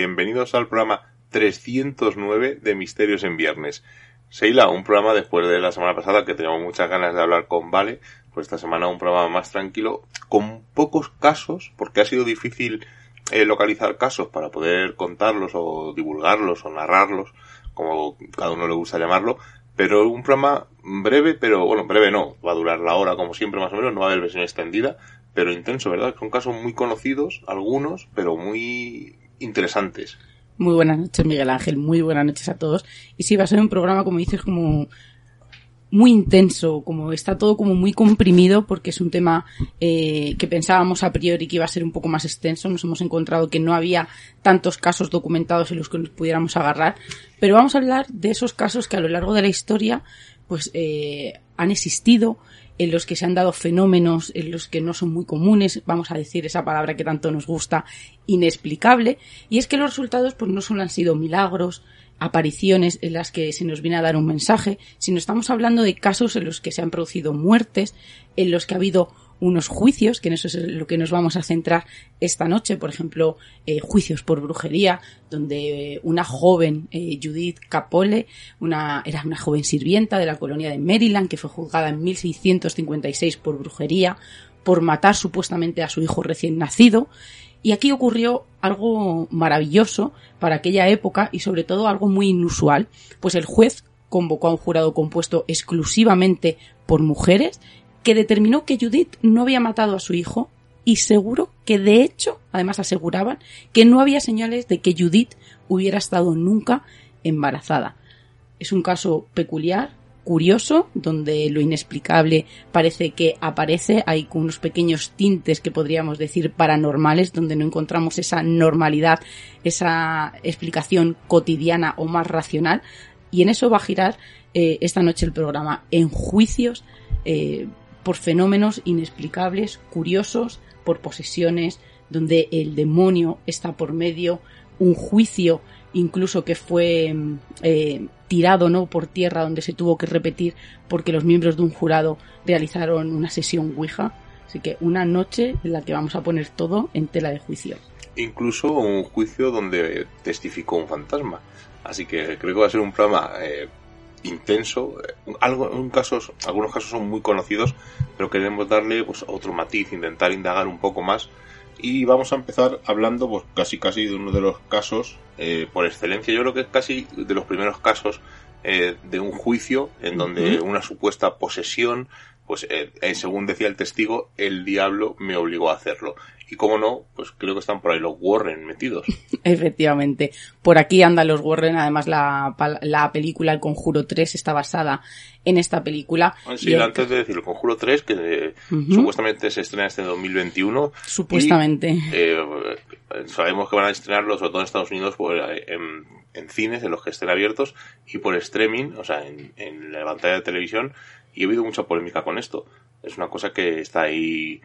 bienvenidos al programa 309 de Misterios en Viernes. Seila, un programa después de la semana pasada que teníamos muchas ganas de hablar con Vale, pues esta semana un programa más tranquilo, con pocos casos, porque ha sido difícil eh, localizar casos para poder contarlos o divulgarlos o narrarlos, como cada uno le gusta llamarlo, pero un programa breve, pero bueno, breve no, va a durar la hora como siempre más o menos, no va a haber versión extendida, pero intenso, ¿verdad? Son casos muy conocidos, algunos, pero muy interesantes. Muy buenas noches, Miguel Ángel. Muy buenas noches a todos. Y sí, va a ser un programa, como dices, como muy intenso, como está todo como muy comprimido, porque es un tema eh, que pensábamos a priori que iba a ser un poco más extenso. Nos hemos encontrado que no había tantos casos documentados en los que nos pudiéramos agarrar. Pero vamos a hablar de esos casos que a lo largo de la historia, pues, eh, han existido, en los que se han dado fenómenos en los que no son muy comunes, vamos a decir esa palabra que tanto nos gusta, inexplicable, y es que los resultados pues no solo han sido milagros, apariciones en las que se nos viene a dar un mensaje, sino estamos hablando de casos en los que se han producido muertes, en los que ha habido unos juicios, que en eso es lo que nos vamos a centrar esta noche, por ejemplo, eh, juicios por brujería, donde eh, una joven, eh, Judith Capole, una, era una joven sirvienta de la colonia de Maryland, que fue juzgada en 1656 por brujería, por matar supuestamente a su hijo recién nacido, y aquí ocurrió algo maravilloso para aquella época y sobre todo algo muy inusual, pues el juez convocó a un jurado compuesto exclusivamente por mujeres que determinó que Judith no había matado a su hijo y seguro que de hecho, además aseguraban, que no había señales de que Judith hubiera estado nunca embarazada. Es un caso peculiar, curioso, donde lo inexplicable parece que aparece, hay unos pequeños tintes que podríamos decir paranormales, donde no encontramos esa normalidad, esa explicación cotidiana o más racional, y en eso va a girar eh, esta noche el programa, en juicios eh, por fenómenos inexplicables, curiosos, por posesiones, donde el demonio está por medio, un juicio incluso que fue eh, tirado no por tierra donde se tuvo que repetir porque los miembros de un jurado realizaron una sesión Ouija. Así que una noche en la que vamos a poner todo en tela de juicio. Incluso un juicio donde testificó un fantasma. Así que creo que va a ser un programa eh, intenso. Eh, Algo, en casos, algunos casos son muy conocidos, pero queremos darle pues otro matiz, intentar indagar un poco más. Y vamos a empezar hablando pues casi casi de uno de los casos eh, por excelencia. Yo creo que es casi de los primeros casos eh, de un juicio en donde una supuesta posesión, pues eh, según decía el testigo, el diablo me obligó a hacerlo. Y como no, pues creo que están por ahí los Warren metidos. Efectivamente. Por aquí andan los Warren. Además, la, la película El Conjuro 3 está basada en esta película. Sí, Y- antes de decir el Conjuro 3, que eh, supuestamente se estrena este 2021. Supuestamente. Y, eh, sabemos que van a estrenarlo, sobre todo en Estados Unidos, por, eh, en, en cines, en los que estén abiertos, y por streaming, o sea, en, en la pantalla de televisión. Y he habido mucha polémica con esto. Es una cosa que está ahí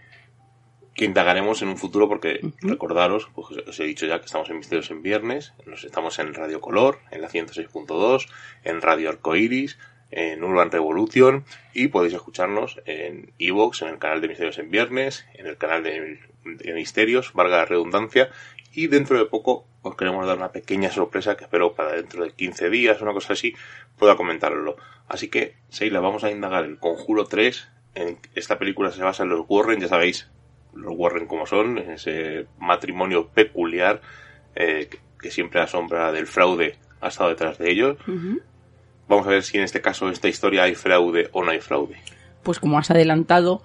que indagaremos en un futuro porque recordaros, pues os he dicho ya que estamos en Misterios en Viernes, nos estamos en Radio Color, en la 106.2, en Radio Arcoiris, en Urban Revolution y podéis escucharnos en Evox, en el canal de Misterios en Viernes, en el canal de, de Misterios, valga la redundancia, y dentro de poco os queremos dar una pequeña sorpresa que espero para dentro de 15 días, una cosa así, pueda comentarlo. Así que, Seila, vamos a indagar el Conjuro 3. En esta película se basa en los Warren, ya sabéis, los Warren como son, ese matrimonio peculiar eh, que, siempre la sombra del fraude ha estado detrás de ellos. Vamos a ver si en este caso, en esta historia, hay fraude o no hay fraude. pues como has adelantado,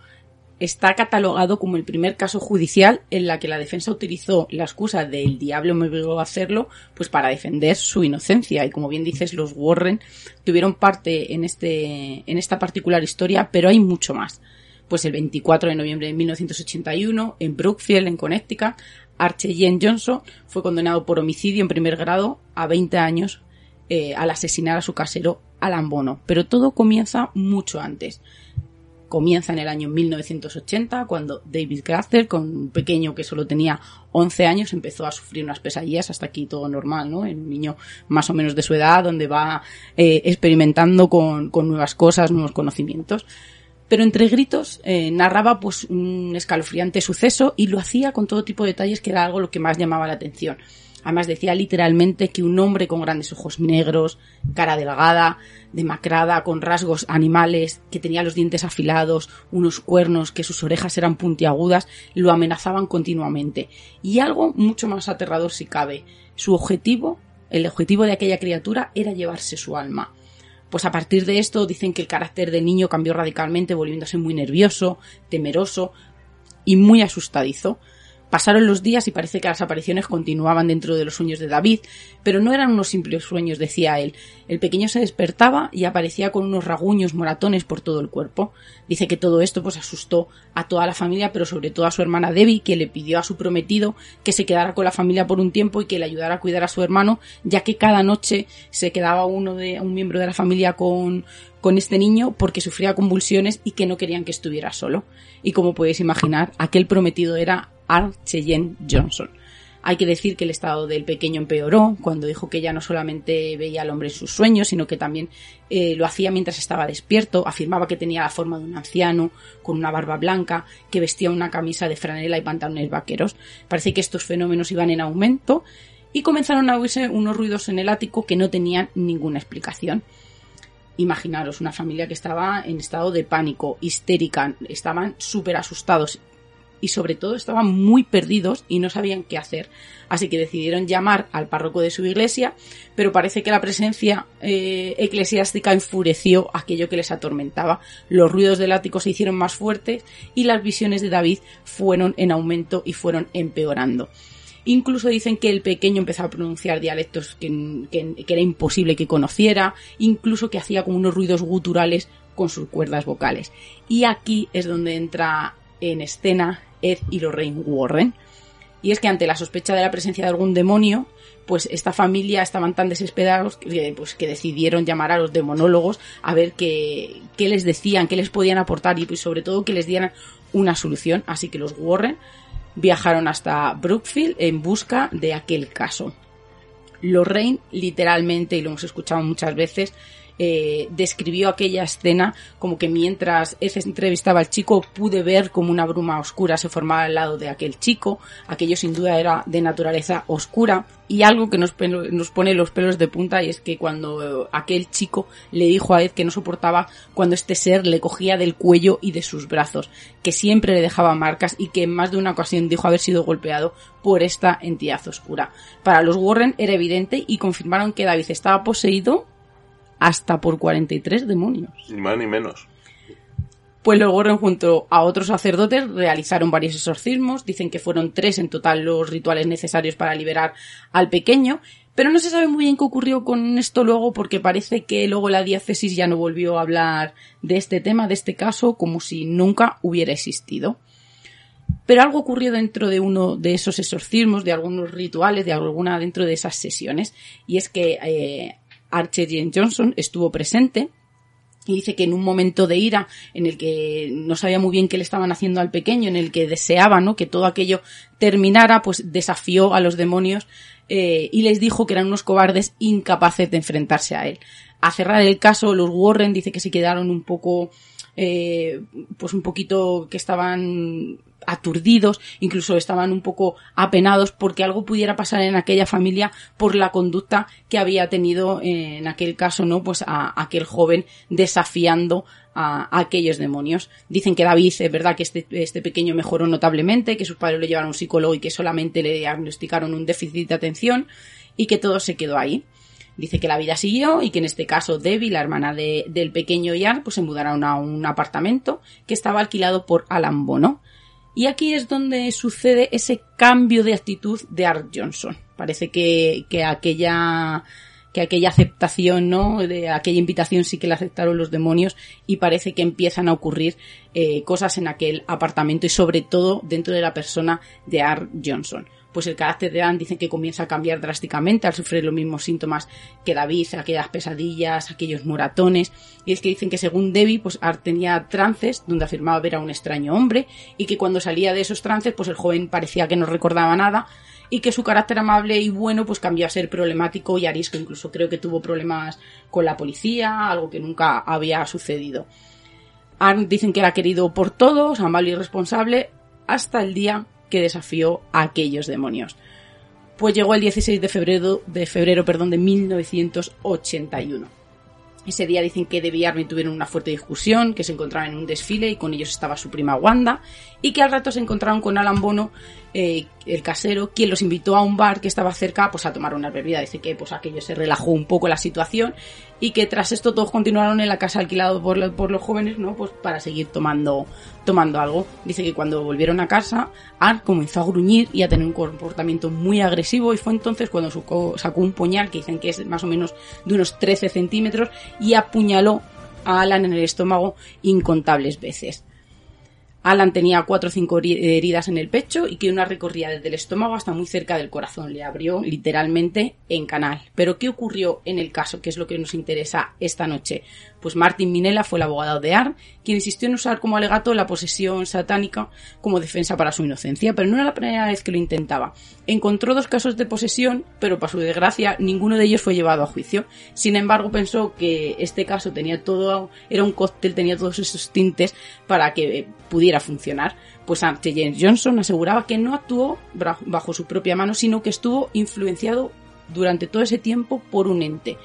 está catalogado como el primer caso judicial en la que la defensa utilizó la excusa del diablo me obligó a hacerlo, pues para defender su inocencia. Y como bien dices, los Warren tuvieron parte en este, en esta particular historia, pero hay mucho más. Pues el 24 de noviembre de 1981, en Brookfield, en Connecticut, Archie Johnson fue condenado por homicidio en primer grado a 20 años eh, al asesinar a su casero Alan Bono. Pero todo comienza mucho antes comienza en el año 1980, cuando David Crafter, con un pequeño que solo tenía 11 años, empezó a sufrir unas pesadillas, hasta aquí todo normal, ¿no? En un niño más o menos de su edad, donde va eh, experimentando con, con nuevas cosas, nuevos conocimientos. Pero entre gritos eh, narraba pues un escalofriante suceso y lo hacía con todo tipo de detalles que era algo lo que más llamaba la atención. Además decía literalmente que un hombre con grandes ojos negros, cara delgada, demacrada, con rasgos animales, que tenía los dientes afilados, unos cuernos, que sus orejas eran puntiagudas, lo amenazaban continuamente. Y algo mucho más aterrador si cabe. Su objetivo, el objetivo de aquella criatura era llevarse su alma. Pues a partir de esto dicen que el carácter del niño cambió radicalmente, volviéndose muy nervioso, temeroso y muy asustadizo. Pasaron los días y parece que las apariciones continuaban dentro de los sueños de David, pero no eran unos simples sueños, decía él. El pequeño se despertaba y aparecía con unos raguños moratones por todo el cuerpo. Dice que todo esto pues asustó a toda la familia, pero sobre todo a su hermana Debbie, que le pidió a su prometido que se quedara con la familia por un tiempo y que le ayudara a cuidar a su hermano, ya que cada noche se quedaba uno de un miembro de la familia con con este niño porque sufría convulsiones y que no querían que estuviera solo. Y como podéis imaginar, aquel prometido era Archie Johnson. Hay que decir que el estado del pequeño empeoró cuando dijo que ya no solamente veía al hombre en sus sueños, sino que también eh, lo hacía mientras estaba despierto. Afirmaba que tenía la forma de un anciano, con una barba blanca, que vestía una camisa de franela y pantalones vaqueros. Parece que estos fenómenos iban en aumento y comenzaron a oírse unos ruidos en el ático que no tenían ninguna explicación. Imaginaros una familia que estaba en estado de pánico, histérica, estaban súper asustados y sobre todo estaban muy perdidos y no sabían qué hacer. Así que decidieron llamar al párroco de su iglesia, pero parece que la presencia eh, eclesiástica enfureció aquello que les atormentaba. Los ruidos del ático se hicieron más fuertes y las visiones de David fueron en aumento y fueron empeorando. Incluso dicen que el pequeño empezó a pronunciar dialectos que, que, era imposible que conociera, incluso que hacía como unos ruidos guturales con sus cuerdas vocales. Y aquí es donde entra en escena Ed y Lorraine Warren. Y es que ante la sospecha de la presencia de algún demonio, pues esta familia estaban tan desesperados que, pues, que decidieron llamar a los demonólogos a ver qué, qué les decían, qué les podían aportar y pues, sobre todo que les dieran una solución. Así que los Warren viajaron hasta Brookfield en busca de aquel caso. Lorraine, literalmente, y lo hemos escuchado muchas veces, eh, describió aquella escena como que mientras él entrevistaba al chico pude ver como una bruma oscura se formaba al lado de aquel chico. Aquello sin duda era de naturaleza oscura. Y algo que nos pone los pelos de punta y es que cuando eh, aquel chico le dijo a Ed que no soportaba cuando este ser le cogía del cuello y de sus brazos, que siempre le dejaba marcas y que en más de una ocasión dijo haber sido golpeado por esta entidad oscura. Para los Warren era evidente y confirmaron que David estaba poseído hasta por 43 demonios. Ni más ni menos. Pues los Warren junto a otros sacerdotes realizaron varios exorcismos, dicen que fueron tres en total los rituales necesarios para liberar al pequeño, pero no se sabe muy bien qué ocurrió con esto luego porque parece que luego la diócesis ya no volvió a hablar de este tema, de este caso, como si nunca hubiera existido. Pero algo ocurrió dentro de uno de esos exorcismos, de algunos rituales, de alguna dentro de esas sesiones, y es que eh, Archer James Johnson estuvo presente y dice que en un momento de ira en el que no sabía muy bien qué le estaban haciendo al pequeño, en el que deseaba ¿no? que todo aquello terminara, pues desafió a los demonios eh, y les dijo que eran unos cobardes incapaces de enfrentarse a él. A cerrar el caso, los Warren dice que se quedaron un poco, eh, pues un poquito que estaban aturdidos, incluso estaban un poco apenados porque algo pudiera pasar en aquella familia por la conducta que había tenido eh, en aquel caso, ¿no? Pues a, aquel joven desafiando a, aquellos demonios. Dicen que David, es verdad que este, este pequeño mejoró notablemente, que sus padres lo llevaron a un psicólogo y que solamente le diagnosticaron un déficit de atención y que todo se quedó ahí. Dice que la vida siguió y que en este caso Debbie, la hermana de- del pequeño Ian, pues se mudaron a un apartamento que estaba alquilado por Alan Bono. Y aquí es donde sucede ese cambio de actitud de Art Johnson. Parece que, que aquella que aquella aceptación, ¿no? De aquella invitación sí que la aceptaron los demonios y parece que empiezan a ocurrir eh, cosas en aquel apartamento y sobre todo dentro de la persona de Art Johnson. Pues el carácter de Anne dicen que comienza a cambiar drásticamente al sufrir los mismos síntomas que David, aquellas pesadillas, aquellos moratones. Y es que dicen que según Debbie, pues Art tenía trances donde afirmaba ver a un extraño hombre y que cuando salía de esos trances, pues el joven parecía que no recordaba nada y que su carácter amable y bueno pues cambió a ser problemático y arisco. Incluso creo que tuvo problemas con la policía, algo que nunca había sucedido. Arn dicen que era querido por todos, amable y responsable, hasta el día que desafió a aquellos demonios. Pues llegó el 16 de febrero, de febrero perdón, de 1981. Ese día dicen que Debbie y Armin tuvieron una fuerte discusión, que se encontraban en un desfile y con ellos estaba su prima Wanda, y que al rato se encontraron con Alan Bono, eh, el casero, quien los invitó a un bar que estaba cerca pues a tomar una bebida. Dice que pues aquello se relajó un poco la situación y que tras esto todos continuaron en la casa alquilada por, por los jóvenes, ¿no? Pues para seguir tomando, tomando algo. Dice que cuando volvieron a casa, Art comenzó a gruñir y a tener un comportamiento muy agresivo y fue entonces cuando sacó, sacó un puñal que dicen que es más o menos de unos 13 centímetros y apuñaló a Alan en el estómago incontables veces. Alan tenía cuatro o cinco heri- heridas en el pecho y que una recorría desde el estómago hasta muy cerca del corazón. Le abrió literalmente en canal. Pero ¿qué ocurrió en el caso? Que es lo que nos interesa esta noche. Pues Martin Minella fue el abogado de Ar, quien insistió en usar como alegato la posesión satánica como defensa para su inocencia, pero no era la primera vez que lo intentaba. Encontró dos casos de posesión, pero para su desgracia ninguno de ellos fue llevado a juicio. Sin embargo, pensó que este caso tenía todo, era un cóctel, tenía todos esos tintes para que pudiera funcionar. Pues Archie James Johnson aseguraba que no actuó bajo su propia mano, sino que estuvo influenciado durante todo ese tiempo por un ente.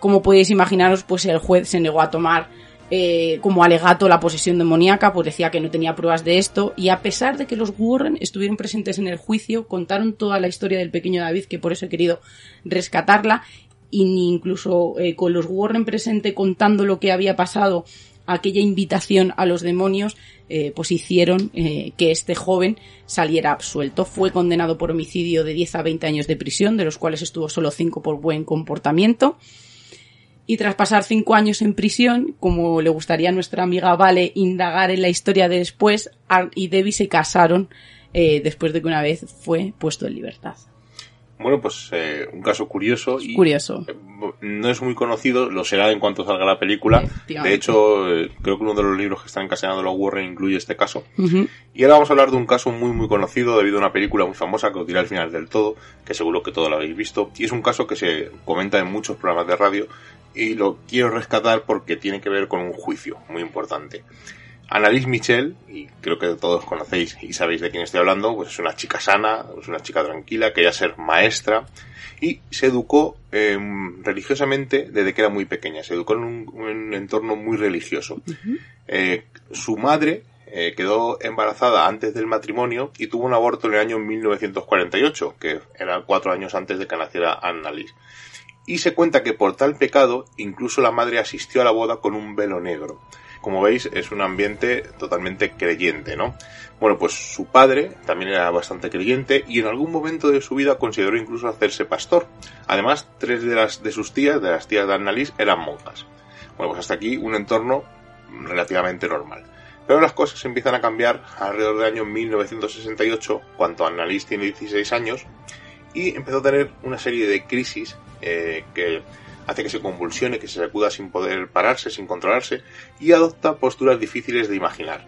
Como podéis imaginaros, pues el juez se negó a tomar eh, como alegato la posesión demoníaca, pues decía que no tenía pruebas de esto, y a pesar de que los Warren estuvieron presentes en el juicio, contaron toda la historia del pequeño David, que por eso he querido rescatarla, y ni incluso eh, con los Warren presente contando lo que había pasado, aquella invitación a los demonios, eh, pues hicieron eh, que este joven saliera absuelto. Fue condenado por homicidio de 10 a 20 años de prisión, de los cuales estuvo solo 5 por buen comportamiento. Y tras pasar cinco años en prisión, como le gustaría a nuestra amiga Vale indagar en la historia de después, Art y Debbie se casaron eh, después de que una vez fue puesto en libertad. Bueno, pues eh, un caso curioso y Curioso. eh, no es muy conocido, lo será en cuanto salga la película. De hecho, eh, creo que uno de los libros que están encasenados los Warren incluye este caso. Y ahora vamos a hablar de un caso muy muy conocido debido a una película muy famosa que os diré al final del todo, que seguro que todo lo habéis visto. Y es un caso que se comenta en muchos programas de radio y lo quiero rescatar porque tiene que ver con un juicio muy importante. Annalise Michel, y creo que todos conocéis y sabéis de quién estoy hablando, pues es una chica sana, es una chica tranquila, quería ser maestra y se educó eh, religiosamente desde que era muy pequeña, se educó en un, un entorno muy religioso. Eh, su madre eh, quedó embarazada antes del matrimonio y tuvo un aborto en el año 1948, que era cuatro años antes de que naciera Annalise. Y se cuenta que por tal pecado incluso la madre asistió a la boda con un velo negro. Como veis, es un ambiente totalmente creyente, ¿no? Bueno, pues su padre también era bastante creyente y en algún momento de su vida consideró incluso hacerse pastor. Además, tres de las de sus tías, de las tías de Annalise, eran monjas. Bueno, pues hasta aquí un entorno relativamente normal. Pero las cosas empiezan a cambiar alrededor del año 1968, cuando Annalise tiene 16 años, y empezó a tener una serie de crisis eh, que hace que se convulsione, que se sacuda sin poder pararse, sin controlarse, y adopta posturas difíciles de imaginar.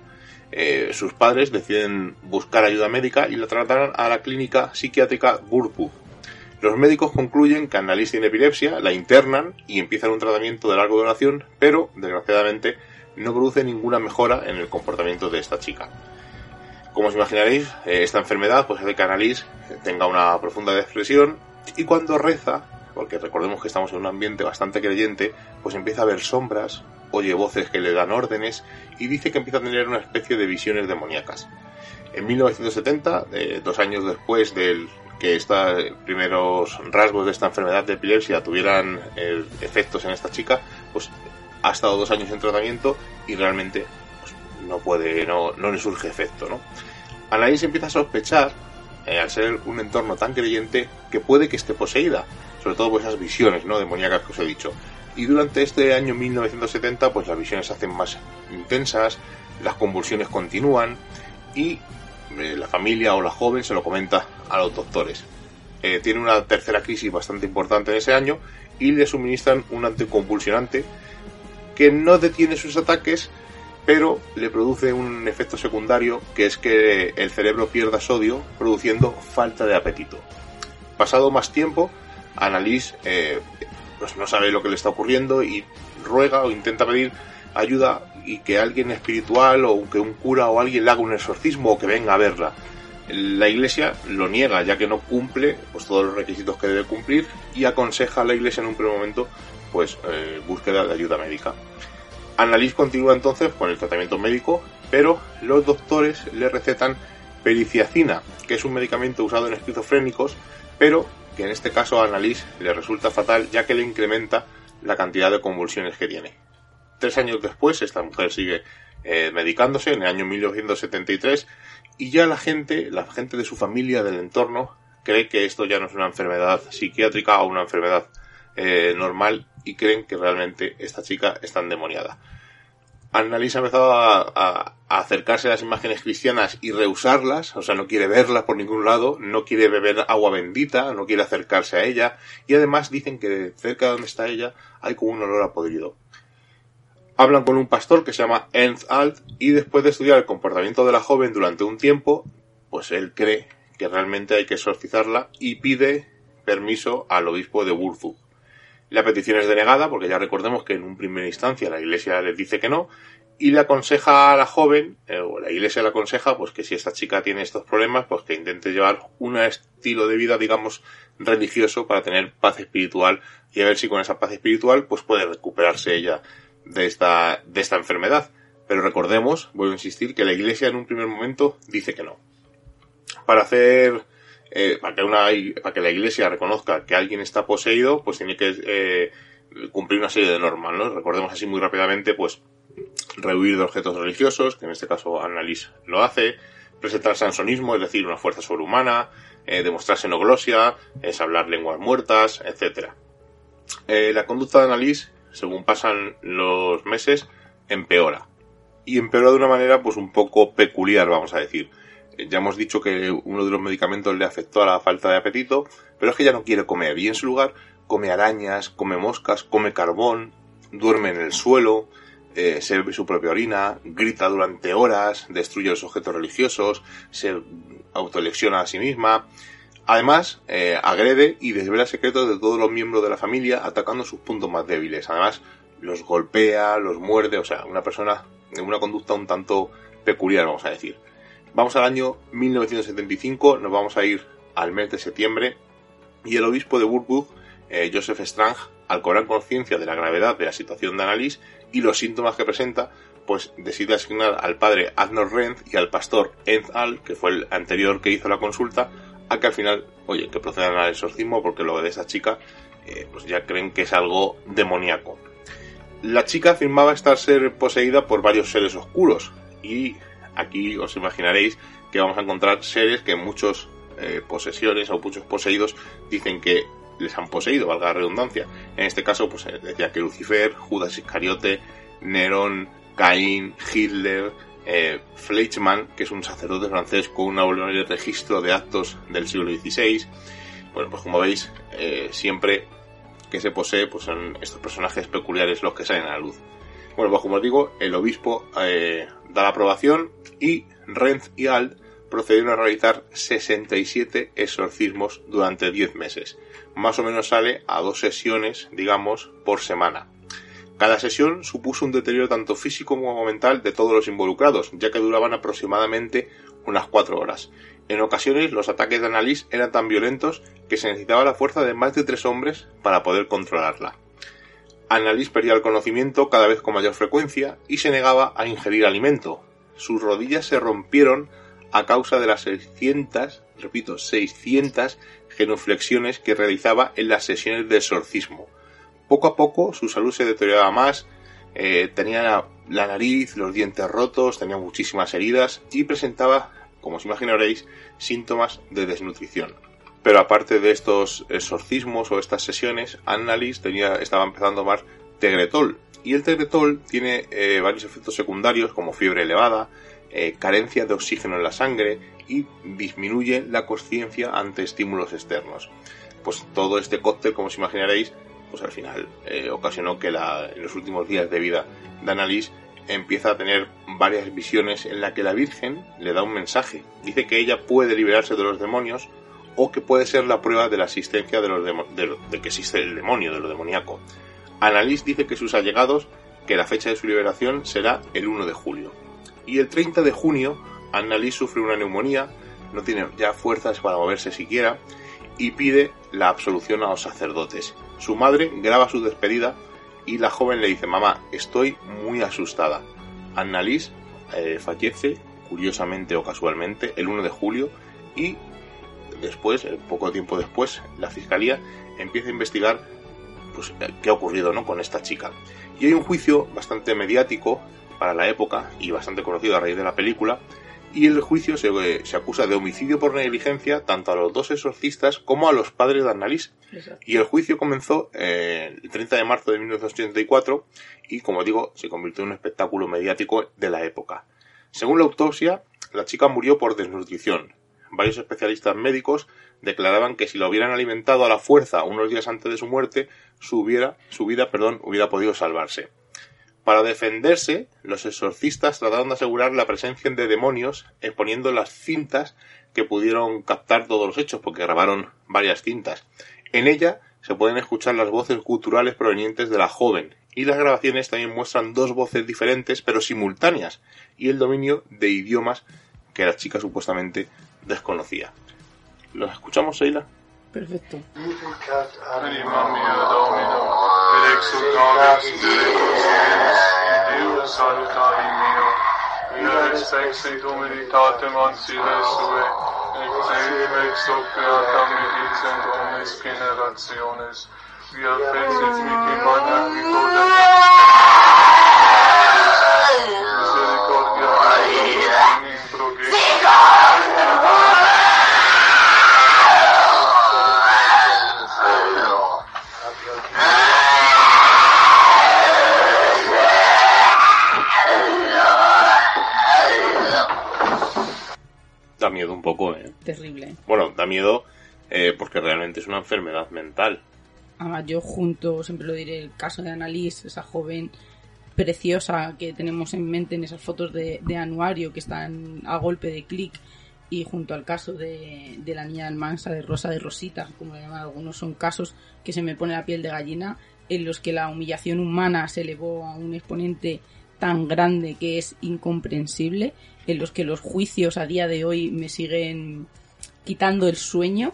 Eh, sus padres deciden buscar ayuda médica y la trataron a la clínica psiquiátrica Burpu. Los médicos concluyen que Annalise tiene epilepsia, la internan y empiezan un tratamiento de larga duración, pero desgraciadamente no produce ninguna mejora en el comportamiento de esta chica. Como os imaginaréis, eh, esta enfermedad pues hace que Annalise tenga una profunda depresión y cuando reza, porque recordemos que estamos en un ambiente bastante creyente, pues empieza a ver sombras, oye voces que le dan órdenes y dice que empieza a tener una especie de visiones demoníacas. En 1970, eh, dos años después del que estos primeros rasgos de esta enfermedad de epilepsia tuvieran eh, efectos en esta chica, pues ha estado dos años en tratamiento y realmente pues, no puede, no, no le surge efecto, ¿no? Anaís empieza a sospechar, eh, al ser un entorno tan creyente, que puede que esté poseída, sobre todo por esas visiones. Demoníacas que os he dicho. Y durante este año 1970, pues las visiones se hacen más intensas, las convulsiones continúan y eh, la familia o la joven se lo comenta a los doctores. Eh, tiene una tercera crisis bastante importante en ese año y le suministran un anticonvulsionante que no detiene sus ataques, pero le produce un efecto secundario que es que el cerebro pierda sodio, produciendo falta de apetito. Pasado más tiempo, Annalise eh, pues no sabe lo que le está ocurriendo y ruega o intenta pedir ayuda y que alguien espiritual o que un cura o alguien le haga un exorcismo o que venga a verla. La iglesia lo niega ya que no cumple pues todos los requisitos que debe cumplir y aconseja a la iglesia en un primer momento pues eh, búsqueda de ayuda médica. Annalise continúa entonces con el tratamiento médico, pero los doctores le recetan periciacina, que es un medicamento usado en esquizofrénicos, pero que en este caso a Annalise le resulta fatal ya que le incrementa la cantidad de convulsiones que tiene. Tres años después, esta mujer sigue eh, medicándose, en el año 1973, y ya la gente, la gente de su familia, del entorno, cree que esto ya no es una enfermedad psiquiátrica o una enfermedad eh, normal y creen que realmente esta chica está endemoniada. Annalise ha empezado a, a, acercarse a las imágenes cristianas y rehusarlas, o sea, no quiere verlas por ningún lado, no quiere beber agua bendita, no quiere acercarse a ella, y además dicen que cerca de donde está ella hay como un olor a podrido. Hablan con un pastor que se llama Ernst Alt, y después de estudiar el comportamiento de la joven durante un tiempo, pues él cree que realmente hay que exorcizarla y pide permiso al obispo de Würzburg. La petición es denegada porque ya recordemos que en un primera instancia la iglesia les dice que no y le aconseja a la joven, eh, o la iglesia le aconseja, pues que si esta chica tiene estos problemas, pues que intente llevar un estilo de vida, digamos, religioso para tener paz espiritual y a ver si con esa paz espiritual, pues puede recuperarse ella de esta, de esta enfermedad. Pero recordemos, vuelvo a insistir, que la iglesia en un primer momento dice que no. Para hacer eh, para, que la iglesia reconozca que alguien está poseído, pues tiene que eh, cumplir una serie de normas, ¿no? Recordemos así muy rápidamente, pues, rehuir de objetos religiosos, que en este caso Annalise lo hace, presentar sansonismo, es decir, una fuerza sobrehumana, eh, demostrar xenoglosia, es hablar lenguas muertas, etc. Eh, la conducta de Annalise, según pasan los meses, empeora. Y empeora de una manera, pues, un poco peculiar, vamos a decir ya hemos dicho que uno de los medicamentos le afectó a la falta de apetito, pero es que ya no quiere comer. Y en su lugar come arañas, come moscas, come carbón, duerme en el suelo, eh, se bebe su propia orina, grita durante horas, destruye los objetos religiosos, se autoelecciona a sí misma. Además, eh, agrede y desvela secretos de todos los miembros de la familia, atacando sus puntos más débiles. Además, los golpea, los muerde, o sea, una persona de una conducta un tanto peculiar, vamos a decir. Vamos al año 1975, nos vamos a ir al mes de septiembre, y el obispo de Burgburg, eh, Joseph Strange, al cobrar conciencia de la gravedad de la situación de Annalise y los síntomas que presenta, pues decide asignar al padre Adnor Renz y al pastor Enz Al, que fue el anterior que hizo la consulta, a que al final, oye, que procedan al exorcismo porque lo de esa chica, eh, pues ya creen que es algo demoníaco. La chica afirmaba estar ser poseída por varios seres oscuros y aquí os imaginaréis que vamos a encontrar seres que muchos eh, posesiones o muchos poseídos dicen que les han poseído, valga la redundancia. En este caso, pues eh, decía que Lucifer, Judas Iscariote, Nerón, Caín, Hitler, eh, Fleischmann, que es un sacerdote francés con un abolible registro de actos del siglo XVI. Bueno, pues como veis, siempre que se posee, pues son estos personajes peculiares los que salen a la luz. Bueno, pues como os digo, el obispo eh, da la aprobación y Renz y Alt procedieron a realizar 67 exorcismos durante 10 meses. Más o menos sale a dos sesiones, digamos, por semana. Cada sesión supuso un deterioro tanto físico como mental de todos los involucrados, ya que duraban aproximadamente unas 4 horas. En ocasiones los ataques de Annalise eran tan violentos que se necesitaba la fuerza de más de tres hombres para poder controlarla. Annalise perdía el conocimiento cada vez con mayor frecuencia y se negaba a ingerir alimento. Sus rodillas se rompieron a causa de las 600, repito, 600 genuflexiones que realizaba en las sesiones de exorcismo. Poco a poco su salud se deterioraba más, eh, tenía la, la nariz, los dientes rotos, tenía muchísimas heridas y presentaba, como os imaginaréis, síntomas de desnutrición. Pero aparte de estos exorcismos o estas sesiones, Annalise tenía, estaba empezando a tomar Tegretol. Y el Tegretol tiene eh, varios efectos secundarios como fiebre elevada, eh, carencia de oxígeno en la sangre y disminuye la conciencia ante estímulos externos. Pues todo este cóctel, como os imaginaréis, pues al final eh, ocasionó que la- en los últimos días de vida de Annalise empieza a tener varias visiones en la que la Virgen le da un mensaje. Dice que ella puede liberarse de los demonios o que puede ser la prueba de la existencia de, los de que existe el demonio, de lo demoníaco. Annalise dice que sus allegados, que la fecha de su liberación será el 1 de julio. Y el 30 de junio, Annalise sufre una neumonía, no tiene ya fuerzas para moverse siquiera, y pide la absolución a los sacerdotes. Su madre graba su despedida y la joven le dice, mamá, estoy muy asustada. Annalise eh, fallece, curiosamente o casualmente, el 1 de julio y después, eh, poco tiempo después, la fiscalía empieza a investigar pues, eh, qué ha ocurrido ¿no? con esta chica. Y hay un juicio bastante mediático para la época y bastante conocido a raíz de la película. Y el juicio se, eh, se acusa de homicidio por negligencia tanto a los dos exorcistas como a los padres de Annalise. Y el juicio comenzó eh, el 30 de marzo de 1984 y, como digo, se convirtió en un espectáculo mediático de la época. Según la autopsia, la chica murió por desnutrición. Varios especialistas médicos declaraban que si la hubieran alimentado a la fuerza unos días antes de su muerte, su vida perdón, hubiera podido salvarse. Para defenderse, los exorcistas trataron de asegurar la presencia de demonios exponiendo las cintas que pudieron captar todos los hechos, porque grabaron varias cintas. En ella se pueden escuchar las voces culturales provenientes de la joven, y las grabaciones también muestran dos voces diferentes pero simultáneas, y el dominio de idiomas que la chica supuestamente desconocía. ¿Los escuchamos, Sheila? Perfecto. Da miedo un poco, ¿eh? Terrible. Bueno, da miedo eh, porque realmente es una enfermedad mental. Además, yo junto, siempre lo diré, el caso de Annalise, esa joven preciosa que tenemos en mente en esas fotos de, de anuario que están a golpe de clic y junto al caso de, de la niña Mansa, de Rosa de Rosita, como le llaman algunos, son casos que se me pone la piel de gallina en los que la humillación humana se elevó a un exponente tan grande que es incomprensible, en los que los juicios a día de hoy me siguen quitando el sueño,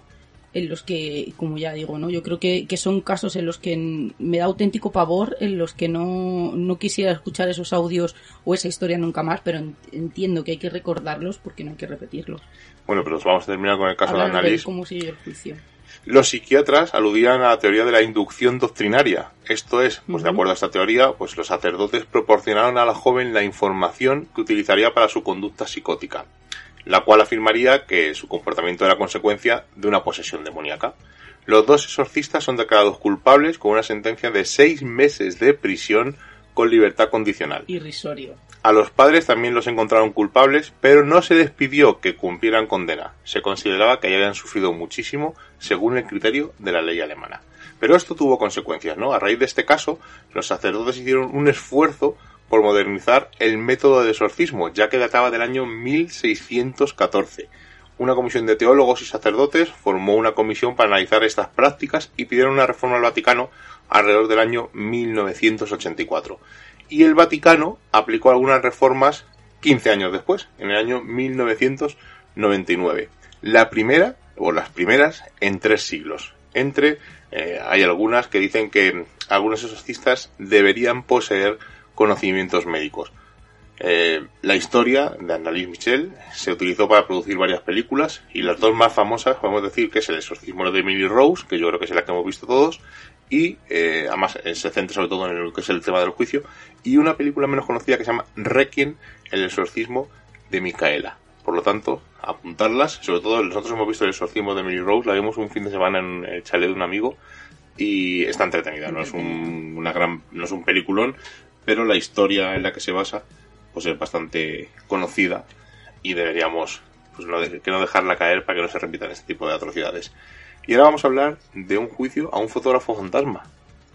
en los que, como ya digo, ¿no? Yo creo que, que son casos en los que me da auténtico pavor, en los que no, no quisiera escuchar esos audios o esa historia nunca más, pero en- entiendo que hay que recordarlos porque no hay que repetirlos. Bueno, pero vamos a terminar con el caso Hablar de Annalise. cómo sigue el juicio. Los psiquiatras aludían a la teoría de la inducción doctrinaria. Esto es, pues de acuerdo a esta teoría, pues los sacerdotes proporcionaron a la joven la información que utilizaría para su conducta psicótica, la cual afirmaría que su comportamiento era consecuencia de una posesión demoníaca. Los dos exorcistas son declarados culpables con una sentencia de seis meses de prisión con libertad condicional. Irrisorio. A los padres también los encontraron culpables, pero no se les pidió que cumplieran condena. Se consideraba que ya habían sufrido muchísimo según el criterio de la ley alemana. Pero esto tuvo consecuencias, ¿no? A raíz de este caso, los sacerdotes hicieron un esfuerzo por modernizar el método de exorcismo, ya que databa del año 1614. Una comisión de teólogos y sacerdotes formó una comisión para analizar estas prácticas y pidieron una reforma al Vaticano alrededor del año 1984 y el Vaticano aplicó algunas reformas 15 años después, en el año 1999. La primera, o las primeras, en tres siglos. Entre, eh, hay algunas que dicen que algunos exorcistas deberían poseer conocimientos médicos. Eh, la historia de Annalise Michel se utilizó para producir varias películas y las dos más famosas podemos decir que es El exorcismo de Emily Rose, que yo creo que es la que hemos visto todos, y eh, además eh, se centra sobre todo en lo que es el tema del juicio, y una película menos conocida que se llama Requiem, el exorcismo de Micaela. Por lo tanto, apuntarlas, sobre todo nosotros hemos visto el exorcismo de Emily Rose, la vimos un fin de semana en el chalet de un amigo y está entretenida, no es un, una gran, no es un peliculón, pero la historia en la que se basa pues es bastante conocida y deberíamos pues no que no dejarla caer para que no se repitan este tipo de atrocidades. Y ahora vamos a hablar de un juicio a un fotógrafo fantasma.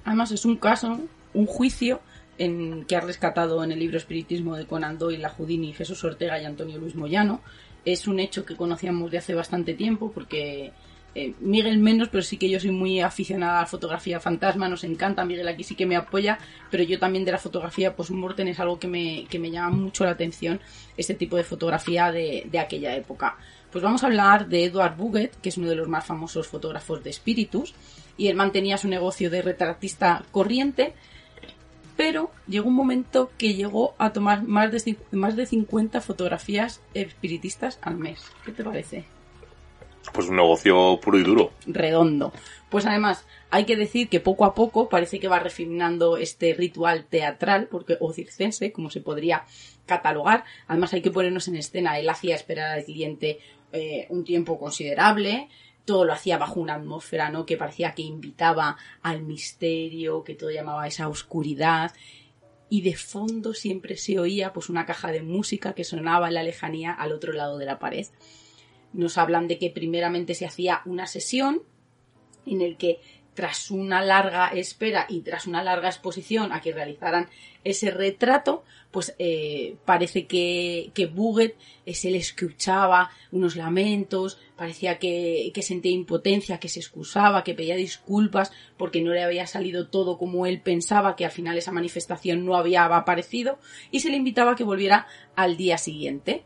Además es un caso, un juicio en que ha rescatado en el libro Espiritismo de Conan Doyle, la Houdini, Jesús Ortega y Antonio Luis Moyano. Es un hecho que conocíamos de hace bastante tiempo porque eh, Miguel menos, pero sí que yo soy muy aficionada a la fotografía fantasma, nos encanta, Miguel aquí sí que me apoya, pero yo también de la fotografía post-mortem es algo que me, que me llama mucho la atención, este tipo de fotografía de, de aquella época. Pues vamos a hablar de Edward Buget, que es uno de los más famosos fotógrafos de espíritus, y él mantenía su negocio de retratista corriente, pero llegó un momento que llegó a tomar más de, más de 50 fotografías espiritistas al mes. ¿Qué te parece? Pues un negocio puro y duro. Redondo. Pues además, hay que decir que poco a poco parece que va refinando este ritual teatral, porque, o circense, como se podría catalogar. Además, hay que ponernos en escena. Él hacía esperar al cliente eh, un tiempo considerable, todo lo hacía bajo una atmósfera, ¿no? Que parecía que invitaba al misterio, que todo llamaba esa oscuridad. Y de fondo siempre se oía pues una caja de música que sonaba en la lejanía al otro lado de la pared. Nos hablan de que primeramente se hacía una sesión en el que tras una larga espera y tras una larga exposición a que realizaran ese retrato, pues eh, parece que, que Buget eh, se le escuchaba unos lamentos, parecía que, que sentía impotencia, que se excusaba, que pedía disculpas porque no le había salido todo como él pensaba, que al final esa manifestación no había aparecido, y se le invitaba a que volviera al día siguiente.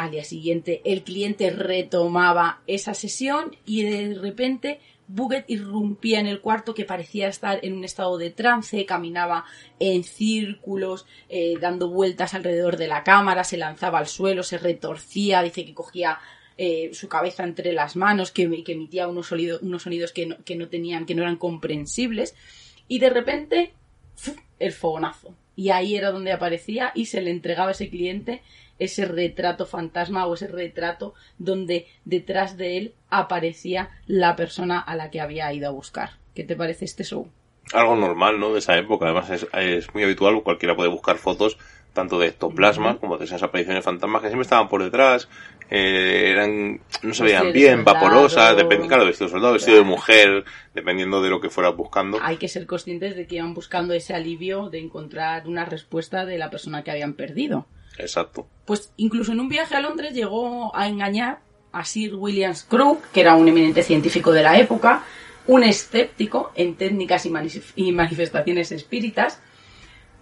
Al día siguiente el cliente retomaba esa sesión y de repente Buget irrumpía en el cuarto que parecía estar en un estado de trance, caminaba en círculos, eh, dando vueltas alrededor de la cámara, se lanzaba al suelo, se retorcía, dice que cogía eh, su cabeza entre las manos, que, emitía unos, unos sonidos que no, que no tenían, que no eran comprensibles, y de repente ¡fu! el fogonazo. Y ahí era donde aparecía y se le entregaba a ese cliente ese retrato fantasma o ese retrato donde detrás de él aparecía la persona a la que había ido a buscar. ¿Qué te parece este show? Algo normal, ¿no? De esa época. Además es, es muy habitual, cualquiera puede buscar fotos tanto de ectoplasmas como de esas apariciones fantasmas que siempre estaban por detrás, eh, eran, no se veían bien, soldado. vaporosas, depende, claro, vestido de soldado, vestido de mujer, dependiendo de lo que fueras buscando. Hay que ser conscientes de que iban buscando ese alivio de encontrar una respuesta de la persona que habían perdido. Exacto. Pues incluso en un viaje a Londres llegó a engañar a Sir William Crook, que era un eminente científico de la época, un escéptico en técnicas y manifestaciones espíritas,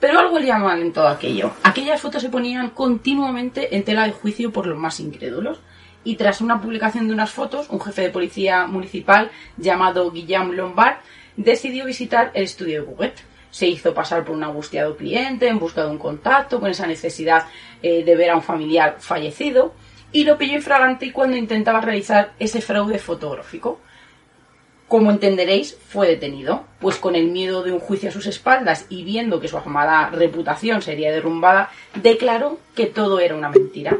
pero algo le llaman en todo aquello. Aquellas fotos se ponían continuamente en tela de juicio por los más incrédulos. Y tras una publicación de unas fotos, un jefe de policía municipal llamado Guillaume Lombard decidió visitar el estudio de Bouguet. Se hizo pasar por un angustiado cliente en busca de un contacto con esa necesidad eh, de ver a un familiar fallecido y lo pilló infragante cuando intentaba realizar ese fraude fotográfico. Como entenderéis, fue detenido, pues con el miedo de un juicio a sus espaldas y viendo que su afamada reputación sería derrumbada, declaró que todo era una mentira.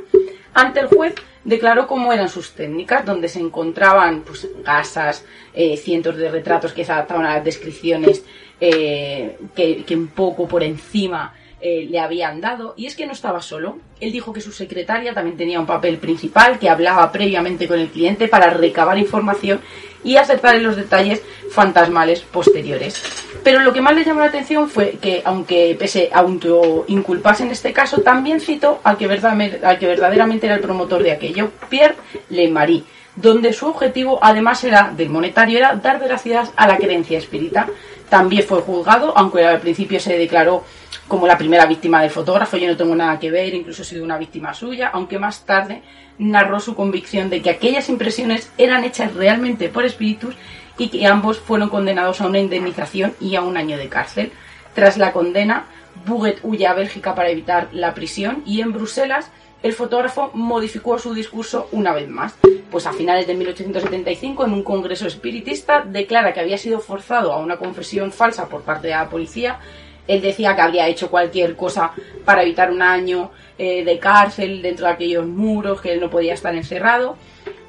Ante el juez, declaró cómo eran sus técnicas, donde se encontraban pues, gasas, eh, cientos de retratos que se adaptaban a las descripciones eh, que, un poco por encima eh, le habían dado. Y es que no estaba solo. Él dijo que su secretaria también tenía un papel principal, que hablaba previamente con el cliente para recabar información y acertar en los detalles fantasmales posteriores. Pero lo que más le llamó la atención fue que, aunque pese a autoinculparse en este caso, también citó al que, al que verdaderamente era el promotor de aquello, Pierre Lemarie, donde su objetivo, además era del monetario, era dar veracidad a la creencia espírita. También fue juzgado, aunque al principio se declaró como la primera víctima del fotógrafo, yo no tengo nada que ver, incluso he sido una víctima suya, aunque más tarde narró su convicción de que aquellas impresiones eran hechas realmente por espíritus y que ambos fueron condenados a una indemnización y a un año de cárcel. Tras la condena, Buget huye a Bélgica para evitar la prisión y en Bruselas el fotógrafo modificó su discurso una vez más. Pues a finales de 1875, en un congreso espiritista, declara que había sido forzado a una confesión falsa por parte de la policía. Él decía que habría hecho cualquier cosa para evitar un año eh, de cárcel dentro de aquellos muros, que él no podía estar encerrado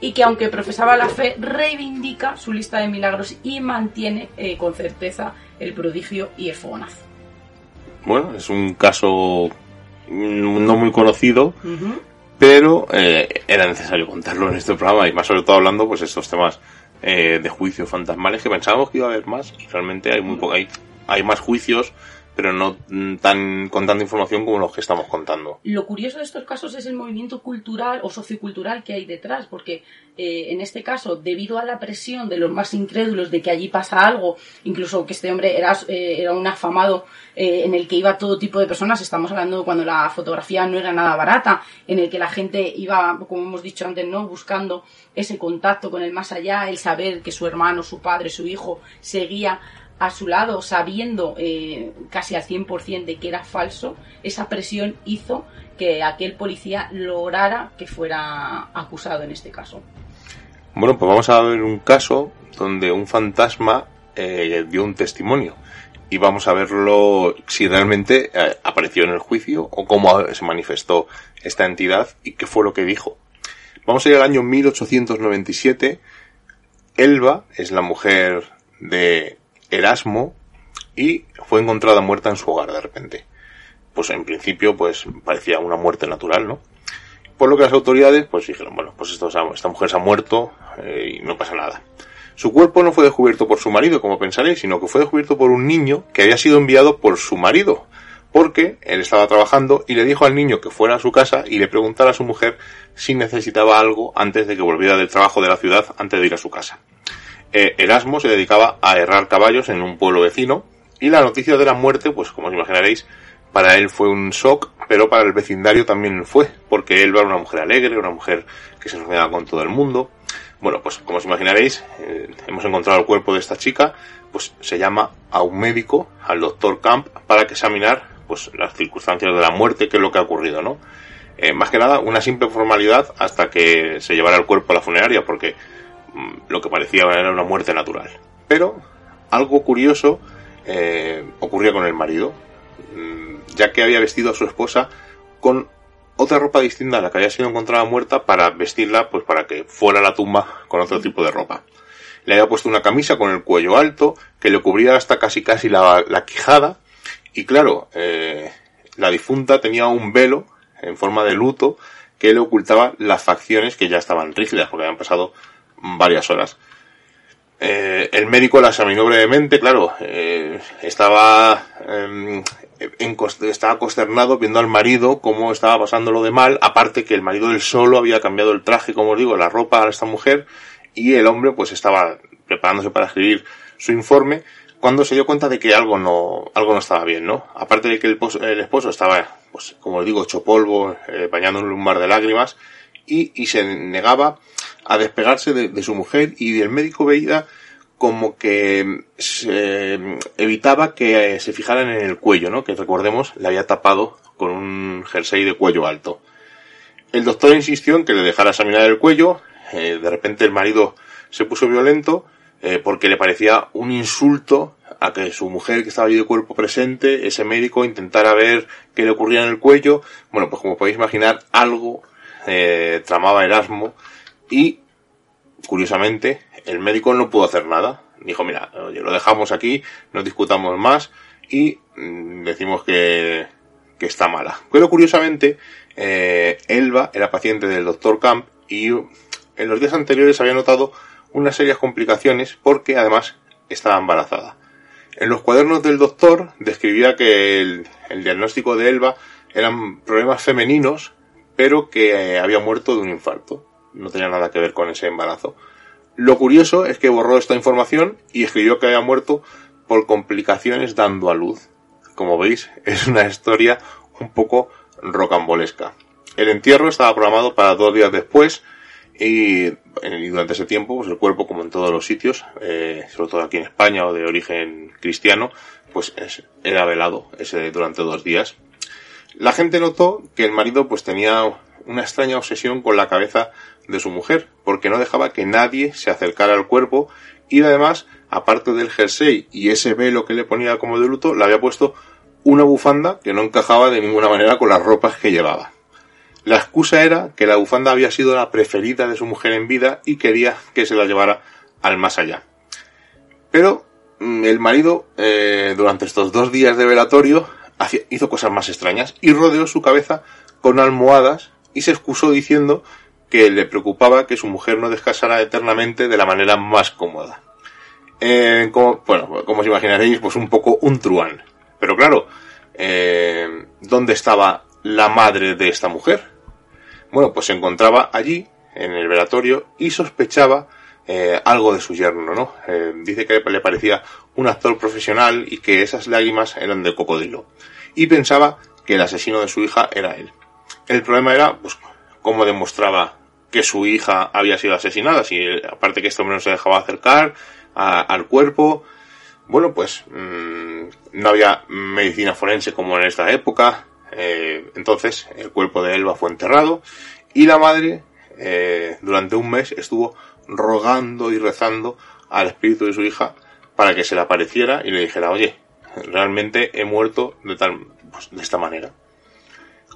y que aunque profesaba la fe, reivindica su lista de milagros y mantiene eh, con certeza el prodigio y el fogonazo. Bueno, es un caso no muy conocido, pero eh, era necesario contarlo en este programa y más sobre todo hablando pues estos temas eh, de juicios fantasmales que pensábamos que iba a haber más y realmente hay muy poco, hay, hay más juicios pero no mm, tan con tanta información como los que estamos contando. Lo curioso de estos casos es el movimiento cultural o sociocultural que hay detrás, porque eh, en este caso, debido a la presión de los más incrédulos de que allí pasa algo, incluso que este hombre era, eh, era un afamado eh, en el que iba todo tipo de personas, estamos hablando cuando la fotografía no era nada barata, en el que la gente iba, como hemos dicho antes, no buscando ese contacto con el más allá, el saber que su hermano, su padre, su hijo seguía a su lado, sabiendo eh, casi al 100% de que era falso, esa presión hizo que aquel policía lograra que fuera acusado en este caso. Bueno, pues vamos a ver un caso donde un fantasma eh, dio un testimonio y vamos a verlo si realmente eh, apareció en el juicio o cómo se manifestó esta entidad y qué fue lo que dijo. Vamos a ir al año 1897. Elba es la mujer de Erasmo y fue encontrada muerta en su hogar de repente. Pues en principio pues parecía una muerte natural, ¿no? Por lo que las autoridades pues dijeron, bueno, pues esto, esta mujer se ha muerto eh, y no pasa nada. Su cuerpo no fue descubierto por su marido, como pensaréis, sino que fue descubierto por un niño que había sido enviado por su marido, porque él estaba trabajando y le dijo al niño que fuera a su casa y le preguntara a su mujer si necesitaba algo antes de que volviera del trabajo de la ciudad, antes de ir a su casa. Eh, Erasmo se dedicaba a herrar caballos en un pueblo vecino y la noticia de la muerte, pues como os imaginaréis, para él fue un shock, pero para el vecindario también fue, porque él era una mujer alegre, una mujer que se relacionaba con todo el mundo. Bueno, pues como os imaginaréis, eh, hemos encontrado el cuerpo de esta chica, pues se llama a un médico, al doctor Camp, para que examinar pues las circunstancias de la muerte, qué es lo que ha ocurrido, ¿no? Eh, más que nada, una simple formalidad hasta que se llevara el cuerpo a la funeraria, porque lo que parecía era una muerte natural. Pero algo curioso eh, ocurría con el marido, mm, ya que había vestido a su esposa con otra ropa distinta a la que había sido encontrada muerta para vestirla, pues para que fuera a la tumba con otro tipo de ropa. Le había puesto una camisa con el cuello alto, que le cubría hasta casi casi la, quijada, y claro, eh, la difunta tenía un velo en forma de luto que le ocultaba las facciones que ya estaban rígidas, porque habían pasado varias horas. Eh, el médico la examinó brevemente, claro, eh, estaba cos- estaba consternado viendo al marido cómo estaba pasándolo de mal, aparte que el marido del solo había cambiado el traje, como os digo, la ropa a esta mujer, y el hombre pues estaba preparándose para escribir su informe, cuando se dio cuenta de que algo no, algo no estaba bien, ¿no? Aparte de que el, el esposo estaba, pues, como os digo, hecho polvo, eh, bañando en un mar de lágrimas, y, y se negaba a despegarse de, su mujer, y el médico veía como que se evitaba que eh, se fijaran en el cuello, ¿no? Que recordemos, le había tapado con un jersey de cuello alto. El doctor insistió en que le dejara examinar el cuello, eh, de repente el marido se puso violento, eh, porque le parecía un insulto a que su mujer, que estaba allí de cuerpo presente, ese médico, intentara ver qué le ocurría en el cuello. Bueno, pues como podéis imaginar, algo eh, tramaba Erasmo y, curiosamente, el médico no pudo hacer nada. Dijo, mira, oye, lo dejamos aquí, no discutamos más y mm, decimos que, que está mala. Pero curiosamente, eh, Elba era paciente del doctor Camp y en los días anteriores había notado unas serias complicaciones porque además estaba embarazada. En los cuadernos del doctor describía que el, el diagnóstico de Elba eran problemas femeninos, pero que había muerto de un infarto. No tenía nada que ver con ese embarazo. Lo curioso es que borró esta información y escribió que había muerto por complicaciones dando a luz. Como veis, es una historia un poco rocambolesca. El entierro estaba programado para dos días después y, durante ese tiempo, pues el cuerpo, como en todos los sitios, eh, sobre todo aquí en España o de origen cristiano, pues es- era velado ese durante dos días. La gente notó que el marido pues tenía una extraña obsesión con la cabeza de su mujer, porque no dejaba que nadie se acercara al cuerpo y además, aparte del jersey y ese velo que le ponía como de luto, le había puesto una bufanda que no encajaba de ninguna manera con las ropas que llevaba. La excusa era que la bufanda había sido la preferida de su mujer en vida y quería que se la llevara al más allá. Pero mm, el marido, eh, durante estos dos días de velatorio, hizo cosas más extrañas y rodeó su cabeza con almohadas y se excusó diciendo que le preocupaba que su mujer no descansara eternamente de la manera más cómoda. Eh, como, bueno, como os imaginaréis, pues un poco un truán. Pero claro, eh, ¿dónde estaba la madre de esta mujer? Bueno, pues se encontraba allí, en el velatorio, y sospechaba eh, algo de su yerno, ¿no? Eh, dice que le parecía un actor profesional y que esas lágrimas eran de cocodrilo. Y pensaba que el asesino de su hija era él. El problema era, pues, cómo demostraba que su hija había sido asesinada, si aparte que este hombre no se dejaba acercar al cuerpo, bueno, pues mm, no había medicina forense como en esta época, eh, entonces el cuerpo de Elba fue enterrado y la madre eh, durante un mes estuvo rogando y rezando al espíritu de su hija para que se le apareciera y le dijera, oye, realmente he muerto de tal, pues, de esta manera.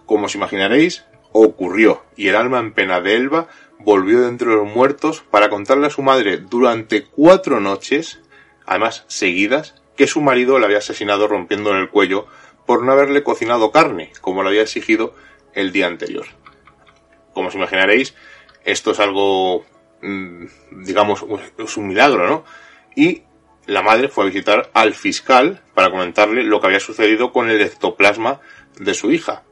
Como os imaginaréis, ocurrió y el alma en pena de Elba volvió de entre los muertos para contarle a su madre durante cuatro noches, además seguidas, que su marido la había asesinado rompiéndole el cuello por no haberle cocinado carne, como lo había exigido el día anterior. Como os imaginaréis, esto es algo, mm, digamos, es un milagro, ¿no? Y la madre fue a visitar al fiscal para comentarle lo que había sucedido con el ectoplasma de su hija.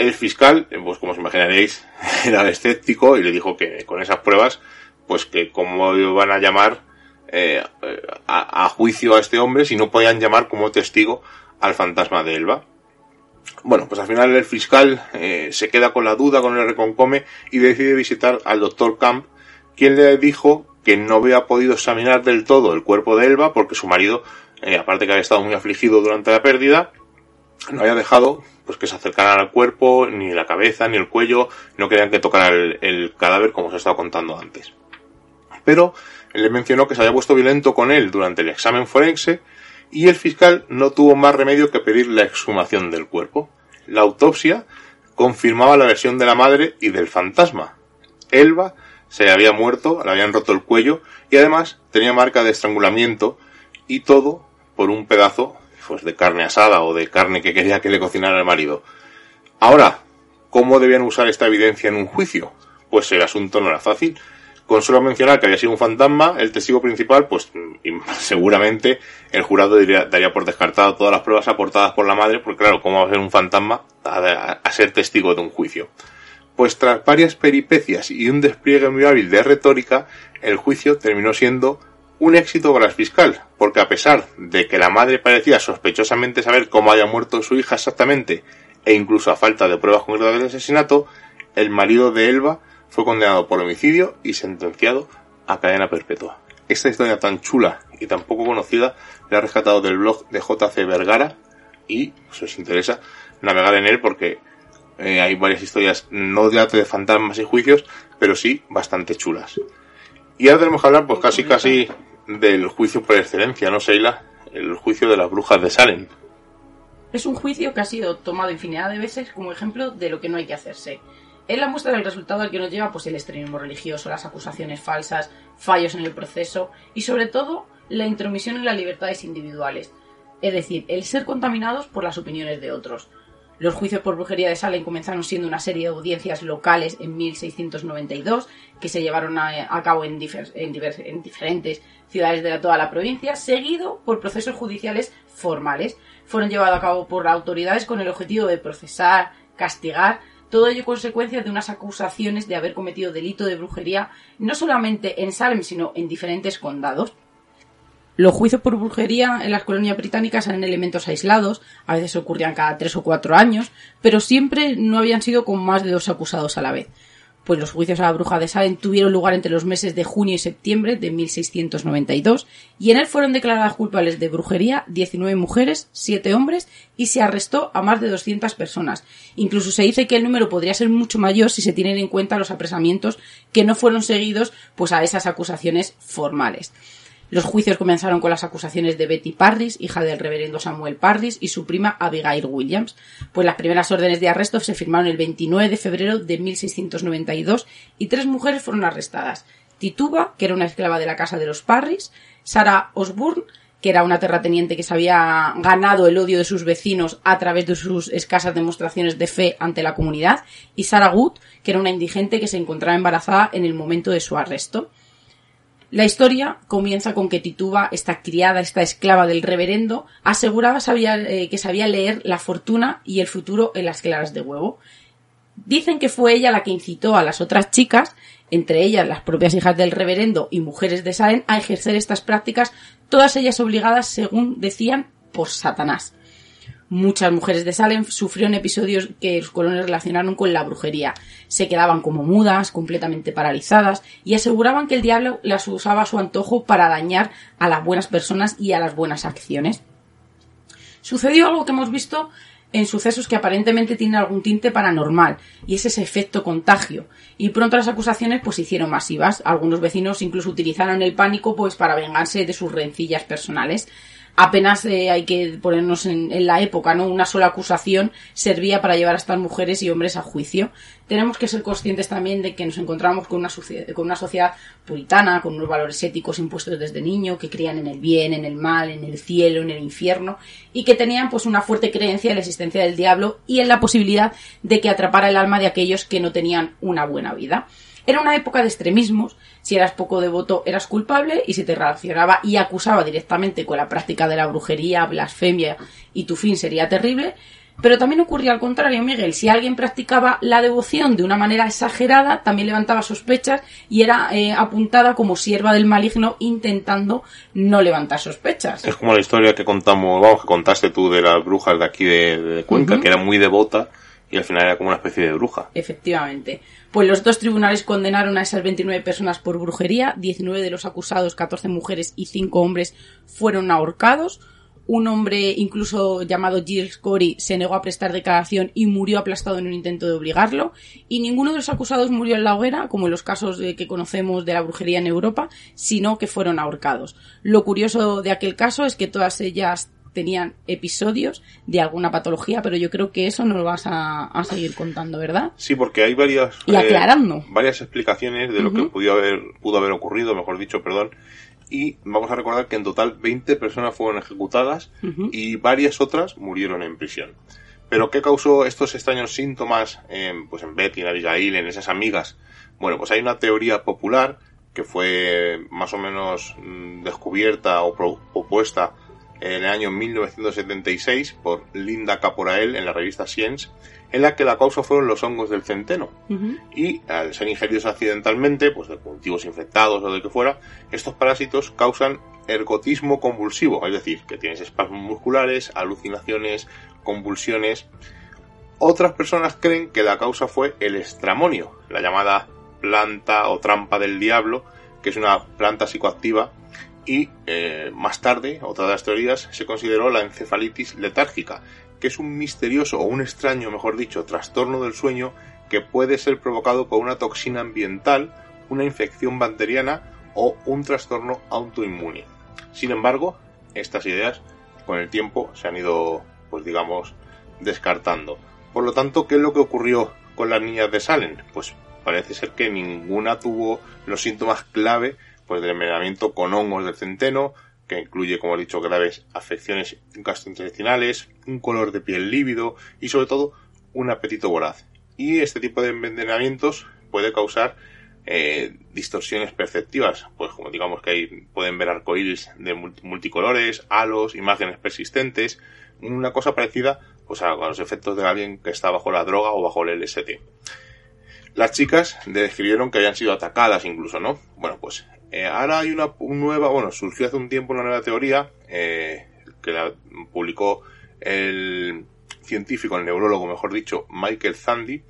El fiscal, pues como os imaginaréis, era escéptico y le dijo que con esas pruebas, pues que cómo iban a llamar eh, a, a juicio a este hombre si no podían llamar como testigo al fantasma de Elba. Bueno, pues al final el fiscal eh, se queda con la duda, con el reconcome y decide visitar al doctor Camp, quien le dijo que no había podido examinar del todo el cuerpo de Elba porque su marido, eh, aparte que había estado muy afligido durante la pérdida, no había dejado pues que se acercaran al cuerpo, ni la cabeza, ni el cuello, no querían que tocara el, cadáver como os he estado contando antes. Pero le mencionó que se había puesto violento con él durante el examen forense y el fiscal no tuvo más remedio que pedir la exhumación del cuerpo. La autopsia confirmaba la versión de la madre y del fantasma. Elba se había muerto, le habían roto el cuello y además tenía marca de estrangulamiento y todo por un pedazo pues, de carne asada o de carne que quería que le cocinara el marido. Ahora, ¿cómo debían usar esta evidencia en un juicio? Pues el asunto no era fácil. Con solo mencionar que había sido un fantasma, el testigo principal, pues seguramente el jurado diría- daría por descartado todas las pruebas aportadas por la madre, porque claro, ¿cómo va a ser un fantasma a- a ser testigo de un juicio? Pues tras varias peripecias y un despliegue muy hábil de retórica, el juicio terminó siendo un éxito para el fiscal, porque a pesar de que la madre parecía sospechosamente saber cómo había muerto su hija exactamente, e incluso a falta de pruebas concretas del asesinato, el marido de Elba fue condenado por homicidio y sentenciado a cadena perpetua. Esta historia tan chula y tan poco conocida la he rescatado del blog de JC Vergara y si os interesa navegar en él porque eh, hay varias historias no de de fantasmas y juicios, pero sí bastante chulas. Y ahora tenemos que hablar pues casi casi del juicio por excelencia, ¿no, Seila? El juicio de las brujas de Salem. Es un juicio que ha sido tomado infinidad de veces como ejemplo de lo que no hay que hacerse. Es la muestra del resultado al que nos lleva pues, el extremismo religioso, las acusaciones falsas, fallos en el proceso y sobre todo la intromisión en las libertades individuales. Es decir, el ser contaminados por las opiniones de otros. Los juicios por brujería de Salem comenzaron siendo una serie de audiencias locales en 1692 que se llevaron a, a cabo en, en diferentes ciudades de toda la provincia, seguido por procesos judiciales formales. Fueron llevados a cabo por autoridades con el objetivo de procesar, castigar, todo ello consecuencia de unas acusaciones de haber cometido delito de brujería no solamente en Salem, sino en diferentes condados. Los juicios por brujería en las colonias británicas eran elementos aislados, a veces ocurrían cada tres o cuatro años, pero siempre no habían sido con más de dos acusados a la vez. Pues los juicios a la bruja de Salem tuvieron lugar entre los meses de junio y septiembre de 1692 y en él fueron declaradas culpables de brujería 19 mujeres, 7 hombres y se arrestó a más de 200 personas. Incluso se dice que el número podría ser mucho mayor si se tienen en cuenta los apresamientos que no fueron seguidos pues a esas acusaciones formales. Los juicios comenzaron con las acusaciones de Betty Parris, hija del reverendo Samuel Parris, y su prima Abigail Williams. Pues las primeras órdenes de arresto se firmaron el 29 de febrero de 1692 y tres mujeres fueron arrestadas. Tituba, que era una esclava de la casa de los Parris, Sarah Osborne, que era una terrateniente que se había ganado el odio de sus vecinos a través de sus escasas demostraciones de fe ante la comunidad, y Sarah Good, que era una indigente que se encontraba embarazada en el momento de su arresto. La historia comienza con que Tituba, esta criada, esta esclava del reverendo, aseguraba eh, que sabía leer la fortuna y el futuro en las claras de huevo. Dicen que fue ella la que incitó a las otras chicas, entre ellas las propias hijas del reverendo y mujeres de Salem, a ejercer estas prácticas, todas ellas obligadas, según decían, por Satanás. Muchas mujeres de Salem sufrieron episodios que los colonos relacionaron con la brujería. Se quedaban como mudas, completamente paralizadas, y aseguraban que el diablo las usaba a su antojo para dañar a las buenas personas y a las buenas acciones. Sucedió algo que hemos visto en sucesos que aparentemente tienen algún tinte paranormal, y es ese efecto contagio. Y pronto las acusaciones pues se hicieron masivas. Algunos vecinos incluso utilizaron el pánico pues para vengarse de sus rencillas personales apenas eh, hay que ponernos en, la época, ¿no? Una sola acusación servía para llevar a estas mujeres y hombres a juicio. Tenemos que ser conscientes también de que nos encontramos con una, con una sociedad puritana, con unos valores éticos impuestos desde niño, que creían en el bien, en el mal, en el cielo, en el infierno, y que tenían pues una fuerte creencia en la existencia del diablo y en la posibilidad de que atrapara el alma de aquellos que no tenían una buena vida. Era una época de extremismos. Si eras poco devoto, eras culpable y si te relacionaba y acusaba directamente con la práctica de la brujería, blasfemia y tu fin sería terrible. Pero también ocurría al contrario, Miguel. Si alguien practicaba la devoción de una manera exagerada, también levantaba sospechas y era eh, apuntada como sierva del maligno intentando no levantar sospechas. Es como la historia que contamos, vamos, que contaste tú de las brujas de aquí de, de Cuenca, uh -huh. que era muy devota y al final era como una especie de bruja. Efectivamente. Pues los dos tribunales condenaron a esas 29 personas por brujería, 19 de los acusados, 14 mujeres y 5 hombres fueron ahorcados. Un hombre, incluso llamado Giles Corey, se negó a prestar declaración y murió aplastado en un intento de obligarlo. Y ninguno de los acusados murió en la hoguera, como en los casos que conocemos de la brujería en Europa, sino que fueron ahorcados. Lo curioso de aquel caso es que todas ellas tenían episodios de alguna patología, pero yo creo que eso nos lo vas a, a seguir contando, ¿verdad? Sí, porque hay varias y aclarando eh, varias explicaciones de lo uh -huh. que pudo haber pudo haber ocurrido, mejor dicho, perdón. Y vamos a recordar que en total 20 personas fueron ejecutadas uh -huh. y varias otras murieron en prisión. Pero ¿qué causó estos extraños síntomas en, pues en Betty, en Abigail, en esas amigas? Bueno, pues hay una teoría popular que fue más o menos mm, descubierta o pro- propuesta en el año 1976 por Linda Caporael en la revista Science, en la que la causa fueron los hongos del centeno. Y al ser ingeridos accidentalmente, pues de cultivos infectados o de que fuera, estos parásitos causan ergotismo convulsivo, es decir, que tienes espasmos musculares, alucinaciones, convulsiones. Otras personas creen que la causa fue el estramonio, la llamada planta o trampa del diablo, que es una planta psicoactiva y eh, más tarde, otra de las teorías, se consideró la encefalitis letárgica, que es un misterioso o un extraño, mejor dicho, trastorno del sueño que puede ser provocado por una toxina ambiental, una infección bacteriana o un trastorno autoinmune. Sin embargo, estas ideas con el tiempo se han ido, pues digamos, descartando. Por lo tanto, ¿qué es lo que ocurrió con las niñas de Salem? Pues parece ser que ninguna tuvo los síntomas clave pues del envenenamiento con hongos del centeno, que incluye, como he dicho, graves afecciones gastrointestinales, un color de piel lívido y sobre todo un apetito voraz. Y este tipo de envenenamientos puede causar eh, distorsiones perceptivas, pues como digamos que ahí pueden ver arcoíris de multi- multicolores, halos, imágenes persistentes, una cosa parecida pues a, los efectos de alguien que está bajo la droga o bajo el LSD. Las chicas describieron que habían sido atacadas incluso, ¿no? Bueno, pues eh, ahora hay una un nueva, bueno, surgió hace un tiempo una nueva teoría eh, que la publicó el científico, el neurólogo, mejor dicho, Michael Zandy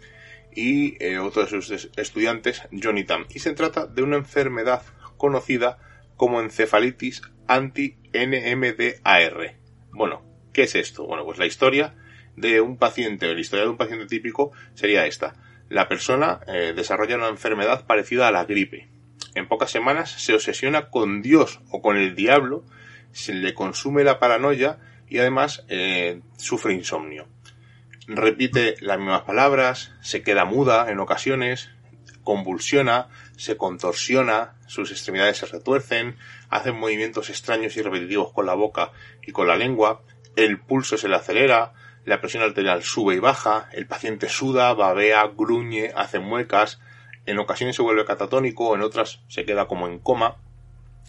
y eh, otro de sus es- estudiantes, Johnny Tam. Y se trata de una enfermedad conocida como encefalitis anti-NMDAR. Bueno, ¿qué es esto? Bueno, pues la historia de un paciente, o la historia de un paciente típico sería esta. La persona desarrolla una enfermedad parecida a la gripe. En pocas semanas se obsesiona con Dios o con el diablo, se le consume la paranoia y además eh, sufre insomnio. Repite las mismas palabras, se queda muda en ocasiones, convulsiona, se contorsiona, sus extremidades se retuercen, hacen movimientos extraños y repetitivos con la boca y con la lengua, el pulso se le acelera, la presión arterial sube y baja, el paciente suda, babea, gruñe, hace muecas, en ocasiones se vuelve catatónico, en otras se queda como en coma,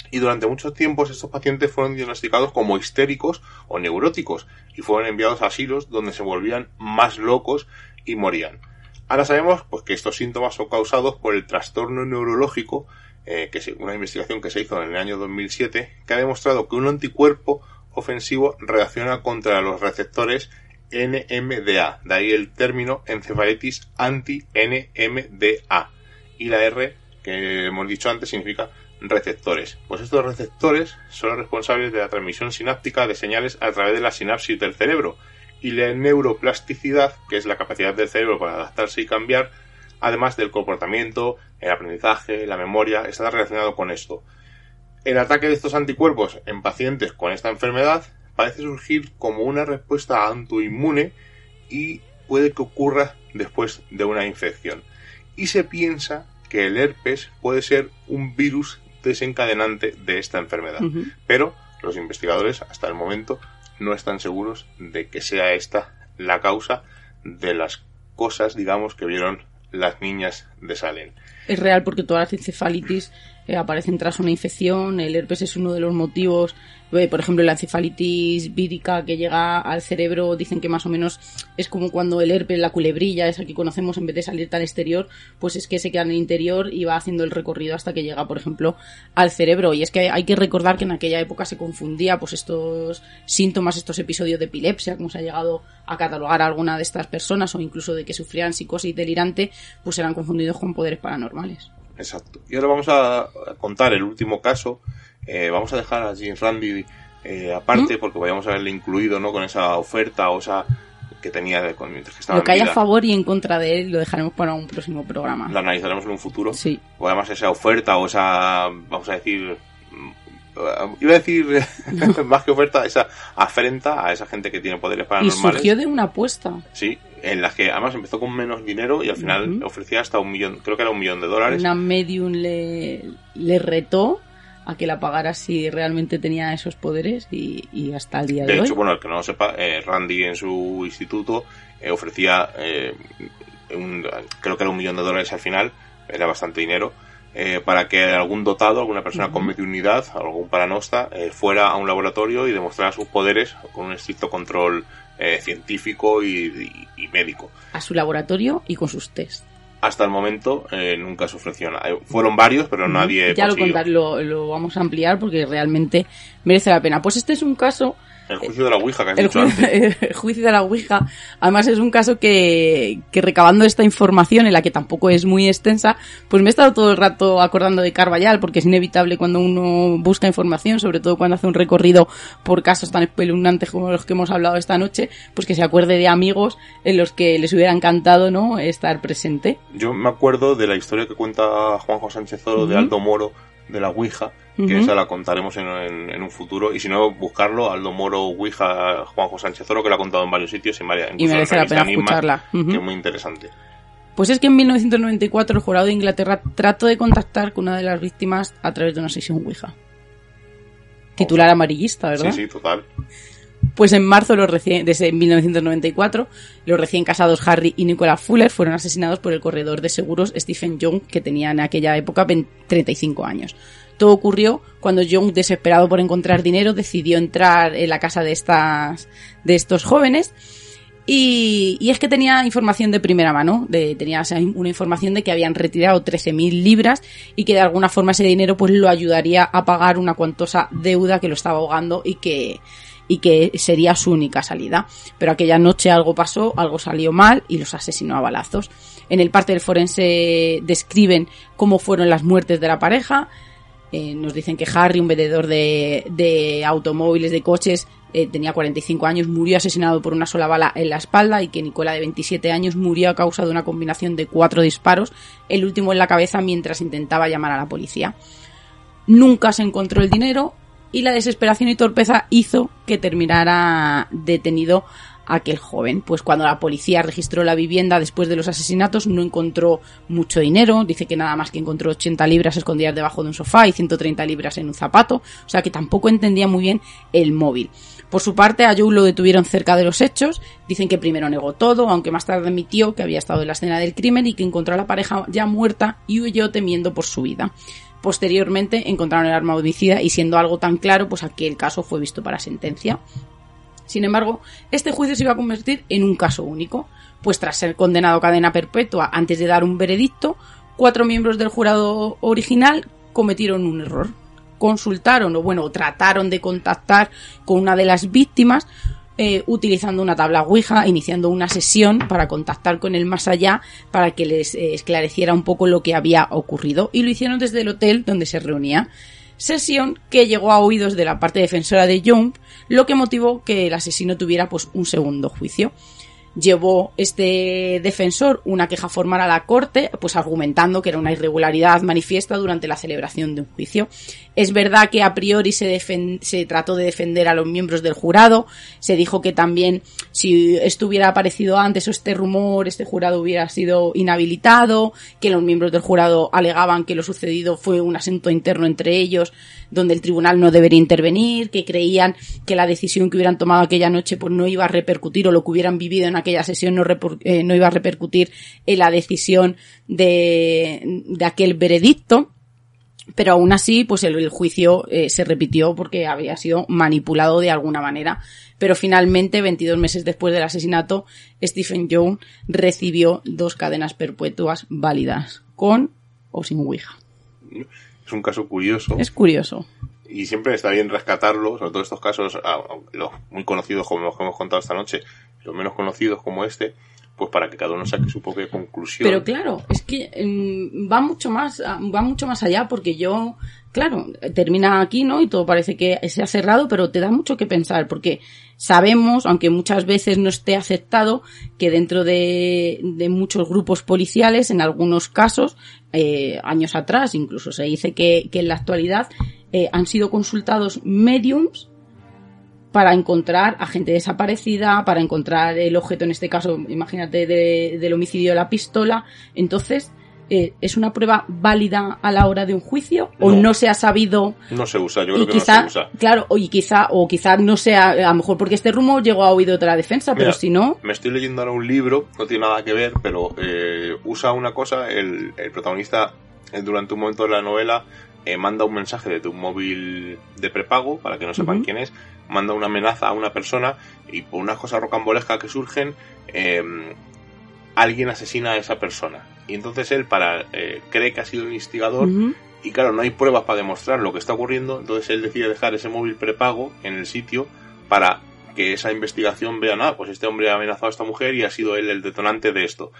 y durante muchos tiempos estos pacientes fueron diagnosticados como histéricos o neuróticos y fueron enviados a asilos donde se volvían más locos y morían. Ahora sabemos pues, que estos síntomas son causados por el trastorno neurológico, eh, que es una investigación que se hizo en el año 2007, que ha demostrado que un anticuerpo ofensivo reacciona contra los receptores NMDA, de ahí el término encefalitis anti-NMDA. Y la R, que hemos dicho antes, significa receptores. Pues estos receptores son responsables de la transmisión sináptica de señales a través de la sinapsis del cerebro y la neuroplasticidad, que es la capacidad del cerebro para adaptarse y cambiar, además del comportamiento, el aprendizaje, la memoria, está relacionado con esto. El ataque de estos anticuerpos en pacientes con esta enfermedad parece surgir como una respuesta autoinmune y puede que ocurra después de una infección. Y se piensa que el herpes puede ser un virus desencadenante de esta enfermedad. Pero los investigadores hasta el momento no están seguros de que sea esta la causa de las cosas, digamos, que vieron las niñas de Salem. Es real porque todas las encefalitis eh, aparecen tras una infección. El herpes es uno de los motivos. Eh, por ejemplo, la encefalitis vírica que llega al cerebro, dicen que más o menos es como cuando el herpes, la culebrilla, esa que conocemos, en vez de salir al exterior, pues es que se queda en el interior y va haciendo el recorrido hasta que llega, por ejemplo, al cerebro. Y es que hay que recordar que en aquella época se confundía pues estos síntomas, estos episodios de epilepsia, como se ha llegado a catalogar a alguna de estas personas, o incluso de que sufrían psicosis delirante, pues eran confundidos con poderes paranormales. Exacto. Y ahora vamos a a contar el último caso. Eh, vamos a dejar a James Randy eh, aparte porque podríamos haberle incluido no con esa oferta o esa que tenía de, con, mientras que estaba Lo que en haya a favor y en contra de él lo dejaremos para un próximo programa. La analizaremos en un futuro. Sí. O además esa oferta o esa, vamos a decir, mm, iba a decir más que oferta, esa afrenta a esa gente que tiene poderes Y paranormales. surgió de una apuesta. Sí, en las que además empezó con menos dinero y al final Ujú. ofrecía hasta un millón, creo que era un millón de dólares. Una medium le, le retó a que la pagara si realmente tenía esos poderes y, y hasta el día de, De hoy. hecho, bueno, el que no lo sepa, eh, Randy en su instituto eh, ofrecía, eh, un- creo que era un millón de dólares al final, era bastante dinero, eh, para que algún dotado, alguna persona con mediunidad, algún paranosta, eh, fuera a un laboratorio y demostrara sus poderes con un estricto control eh, científico y, y- y médico. A su laboratorio y con sus test. Hasta el momento eh, nunca se ofreció nada. Fueron varios, pero nadie ya lo, contar, lo, lo vamos a ampliar porque realmente merece la pena. Pues este es un caso El juicio de la Ouija que has el, dicho ju- antes. el juicio de la Ouija, además es un caso que, que recabando esta información, en la que tampoco es muy extensa, pues me he estado todo el rato acordando de Carvallal, porque es inevitable cuando uno busca información, sobre todo cuando hace un recorrido por casos tan espeluznantes como los que hemos hablado esta noche, pues que se acuerde de amigos en los que les hubiera encantado no estar presente. Yo me acuerdo de la historia que cuenta Juanjo Sánchez Oro de Ujú. Aldo Moro de la Ouija, que esa la contaremos en, en- en un futuro. Y si no, buscarlo, Aldo Moro Ouija, Juanjo Sánchez Oro, que lo ha contado en varios sitios y, en varias- Y merece la pena escucharla. Ujú. que es muy interesante. Pues es que en 1994 el jurado de Inglaterra trató de contactar con una de las víctimas a través de una sesión Ouija. Titular amarillista, ¿verdad? Sí, sí, total. Pues en marzo, los recién, desde 1994, los recién casados Harry y Nicola Fuller fueron asesinados por el corredor de seguros Stephen Young, que tenía en aquella época 20 35 años. Todo ocurrió cuando Young, desesperado por encontrar dinero, decidió entrar en la casa de estas, de estos jóvenes. Y, es que tenía información de primera mano, de, tenía una información de que habían retirado 13.000 libras y que de alguna forma ese dinero pues lo ayudaría a pagar una cuantosa deuda que lo estaba ahogando y que, y que sería su única salida. Pero aquella noche algo pasó, algo salió mal y los asesinó a balazos. En el parte del forense describen cómo fueron las muertes de la pareja. Eh, nos dicen que Harry, un vendedor de, de automóviles, de coches, eh, tenía 45 años, murió asesinado por una sola bala en la espalda y que Nicola, de 27 años, murió a causa de una combinación de cuatro disparos, el último en la cabeza mientras intentaba llamar a la policía. Nunca se encontró el dinero y la desesperación y torpeza hizo que terminara detenido aquel joven. Pues cuando la policía registró la vivienda después de los asesinatos no encontró mucho dinero, dice que nada más que encontró 80 libras escondidas debajo de un sofá y 130 libras en un zapato, o sea que tampoco entendía muy bien el móvil. Por su parte, a Joe lo detuvieron cerca de los hechos, dicen que primero negó todo, aunque más tarde admitió que había estado en la escena del crimen y que encontró a la pareja ya muerta y huyó temiendo por su vida. Posteriormente encontraron el arma homicida y siendo algo tan claro, pues aquel caso fue visto para sentencia. Sin embargo, este juicio se iba a convertir en un caso único, pues tras ser condenado a cadena perpetua antes de dar un veredicto, cuatro miembros del jurado original cometieron un error. Consultaron, o bueno, trataron de contactar con una de las víctimas eh, utilizando una tabla Ouija, iniciando una sesión para contactar con el más allá para que les eh, esclareciera un poco lo que había ocurrido. Y lo hicieron desde el hotel donde se reunía sesión que llegó a oídos de la parte defensora de Young, lo que motivó que el asesino tuviera pues un segundo juicio. Llevó este defensor una queja formal a la corte, pues argumentando que era una irregularidad manifiesta durante la celebración de un juicio. Es verdad que a priori se, se trató de defender a los miembros del jurado, se dijo que también si esto hubiera aparecido antes o este rumor, este jurado hubiera sido inhabilitado, que los miembros del jurado alegaban que lo sucedido fue un asunto interno entre ellos, donde el tribunal no debería intervenir, que creían que la decisión que hubieran tomado aquella noche pues no iba a repercutir o lo que hubieran vivido en aquella sesión no, eh, no iba a repercutir en la decisión de, de aquel veredicto pero aún así, pues el, el juicio eh, se repitió porque había sido manipulado de alguna manera. Pero finalmente, 22 meses después del asesinato, Stephen Young recibió dos cadenas perpetuas válidas, con o sin Ouija. Es un caso curioso Es curioso. y siempre está bien rescatarlo, sobre todo estos casos, los muy conocidos como los que hemos contado esta noche, los menos conocidos como este, pues para que cada uno saque su propia conclusión. Pero claro, es que mm, va mucho más, ah, va mucho más allá porque yo, claro, termina aquí, ¿no? Y todo parece que se ha cerrado, pero te da mucho que pensar porque sabemos, aunque muchas veces no esté aceptado, que dentro de, de muchos grupos policiales, en algunos casos, eh, años atrás incluso se dice que, que en la actualidad eh, han sido consultados mediums para encontrar a gente desaparecida, para encontrar el objeto, en este caso, imagínate, de- del homicidio de la pistola. Entonces, eh, ¿es una prueba válida a la hora de un juicio? ¿O No. no se ha sabido? No se usa, yo y creo que quizá, no se usa. claro, o y quizá, o quizá no sea, a lo mejor porque este rumor llegó a oído de la defensa, pero si no, Me estoy leyendo ahora un libro, no tiene nada que ver, pero eh, usa una cosa, el, el protagonista eh, durante un momento de la novela eh, manda un mensaje desde un móvil de prepago, para que no sepan quién es, manda una amenaza a una persona y por unas cosas rocambolescas que surgen, eh, alguien asesina a esa persona. Y entonces él para eh, cree que ha sido el instigador y claro, no hay pruebas para demostrar lo que está ocurriendo, entonces él decide dejar ese móvil prepago en el sitio para que esa investigación vea, nada, pues este hombre ha amenazado a esta mujer y ha sido él el detonante de esto.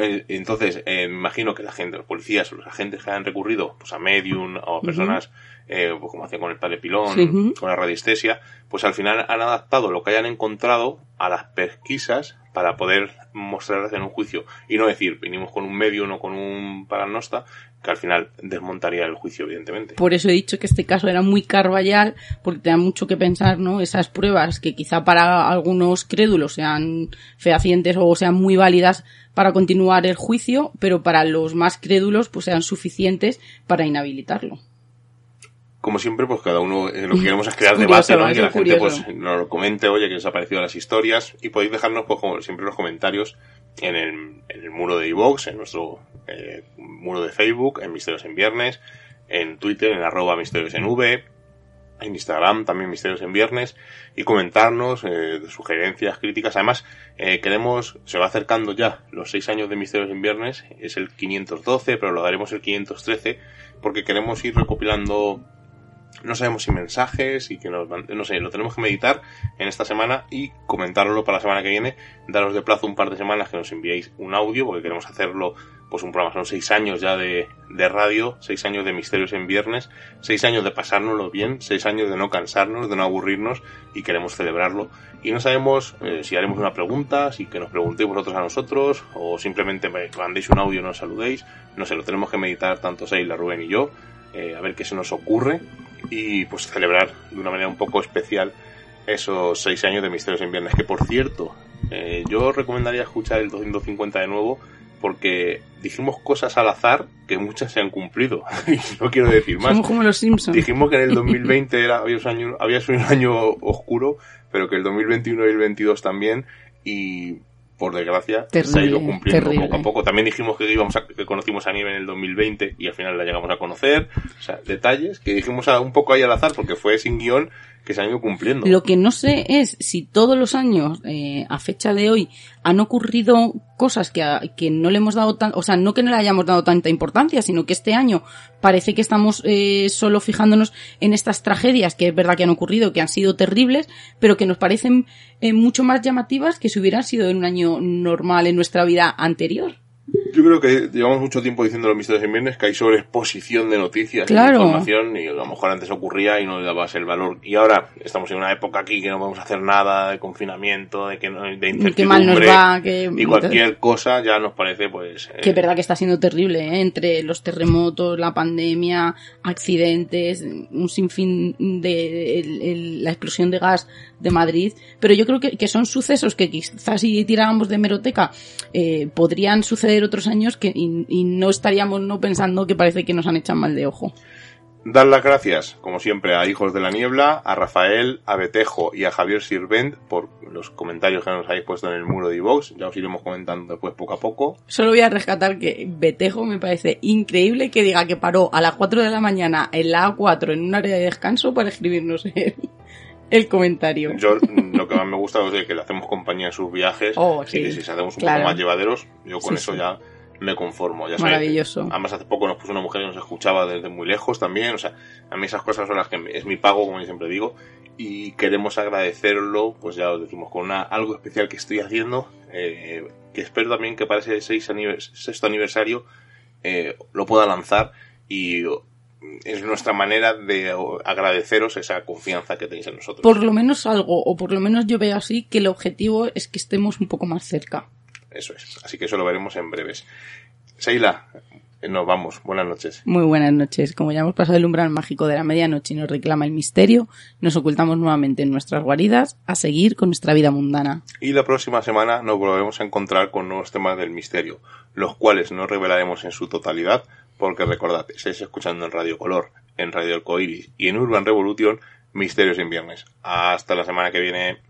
Pues entonces, eh, me imagino que la gente, los policías o los agentes que han recurrido pues a medium o a personas, eh, pues como hacían con el padre Pilón, Sí, con la radiestesia, pues al final han adaptado lo que hayan encontrado a las pesquisas para poder mostrarlas en un juicio y no decir, vinimos con un medium o con un paranosta, que al final desmontaría el juicio, evidentemente. Por eso he dicho que este caso era muy Carvallal, porque te da mucho que pensar, ¿no? Esas pruebas que quizá para algunos crédulos sean fehacientes o sean muy válidas para continuar el juicio, pero para los más crédulos pues sean suficientes para inhabilitarlo. Como siempre, pues cada uno eh, lo que queremos es crear debate, ¿no? Y que la gente pues nos lo comente, oye, que les ha parecido las historias y podéis dejarnos pues como siempre los comentarios en el, en el muro de iVox, en nuestro eh, muro de Facebook, en Misterios en Viernes, en Twitter, en arroba Misterios en V, en Instagram también Misterios en Viernes y comentarnos eh, sugerencias, críticas. Además, eh, queremos, se va acercando ya los seis años de Misterios en Viernes, es el 512, pero lo daremos el 513 porque queremos ir recopilando no sabemos si mensajes y que nos no sé, lo tenemos que meditar en esta semana y comentarlo para la semana que viene, daros de plazo un par de semanas que nos enviéis un audio porque queremos hacerlo pues un programa, son seis años ya de, de radio, seis años de misterios en viernes, seis años de pasárnoslo bien, seis años de no cansarnos, de no aburrirnos y queremos celebrarlo. Y no sabemos eh, si haremos una pregunta, si que nos preguntéis vosotros a nosotros o simplemente me mandéis un audio y nos saludéis, no sé, lo tenemos que meditar tanto Seila, Rubén y yo, eh, a ver qué se nos ocurre y pues celebrar de una manera un poco especial esos seis años de Misterios en Viernes. Que por cierto, eh, yo recomendaría escuchar el 250 de nuevo porque dijimos cosas al azar que muchas se han cumplido. Y no quiero decir más. Somos como los Simpsons. Dijimos que en el 2020 era, había, un año, había sido un año oscuro, pero que el 2021 y el 22 también. Y por desgracia se ha Terrible, ido cumpliendo terrible. poco a poco. También dijimos que íbamos a, que conocimos a Nieve en el 2020 y al final la llegamos a conocer. O sea, detalles que dijimos a- un poco ahí al azar porque fue sin guion Lo que no sé es si todos los años, eh, a fecha de hoy, han ocurrido cosas que, a- que no le hemos dado tan, o sea, no que no le hayamos dado tanta importancia, sino que este año parece que estamos eh, solo fijándonos en estas tragedias que es verdad que han ocurrido, que han sido terribles, pero que nos parecen eh, mucho más llamativas que si hubieran sido en un año normal en nuestra vida anterior. Yo creo que llevamos mucho tiempo diciendo los misterios viernes que hay sobreexposición de noticias y de Claro. información y a lo mejor antes ocurría y no le dabas el valor. Y ahora estamos en una época aquí que no podemos hacer nada de confinamiento, de que no, de incertidumbre. Qué mal nos va, que- y cualquier cosa ya nos parece pues... eh, Que es verdad que está siendo terrible, ¿eh? entre los terremotos, la pandemia, accidentes, un sinfín de el- el- la explosión de gas de Madrid. Pero yo creo que, que son sucesos que quizás si tiráramos de meroteca eh, podrían suceder otros años que, y, y no estaríamos no pensando que parece que nos han echado mal de ojo. Dar las gracias, como siempre, a Hijos de la Niebla, a Rafael, a Betejo y a Javier Sirvent por los comentarios que nos habéis puesto en el muro de iVox. Ya os iremos comentando después poco a poco. Solo voy a rescatar que Betejo me parece increíble que diga que paró a las 4 de la mañana en la A4 en un área de descanso para escribirnos el, el comentario. Yo mm, lo que más me gusta es que le hacemos compañía en sus viajes Oh, y sí, que si se hacemos un claro. poco más llevaderos, yo con Sí, eso sí. ya me conformo. Ya Maravilloso. Además hace poco nos puso una mujer que nos escuchaba desde muy lejos también, o sea, a mí esas cosas son las que es mi pago, como yo siempre digo, y queremos agradecerlo, pues ya os decimos, con una, algo especial que estoy haciendo, eh, que espero también que para ese seis anivers- sexto aniversario eh, lo pueda lanzar y es nuestra manera de agradeceros esa confianza que tenéis en nosotros. por lo menos algo, o por lo menos yo veo así, que el objetivo es que estemos un poco más cerca. Eso es. Así que eso lo veremos en breves. Seila, eh, nos vamos. Buenas noches. Muy buenas noches. Como ya hemos pasado el umbral mágico de la medianoche y nos reclama el misterio, nos ocultamos nuevamente en nuestras guaridas a seguir con nuestra vida mundana. Y la próxima semana nos volveremos a encontrar con nuevos temas del misterio, los cuales no revelaremos en su totalidad, porque recordad, estáis escuchando en Radio Color, en Radio El Coiris y en Urban Revolution, Misterios en Viernes. Hasta la semana que viene.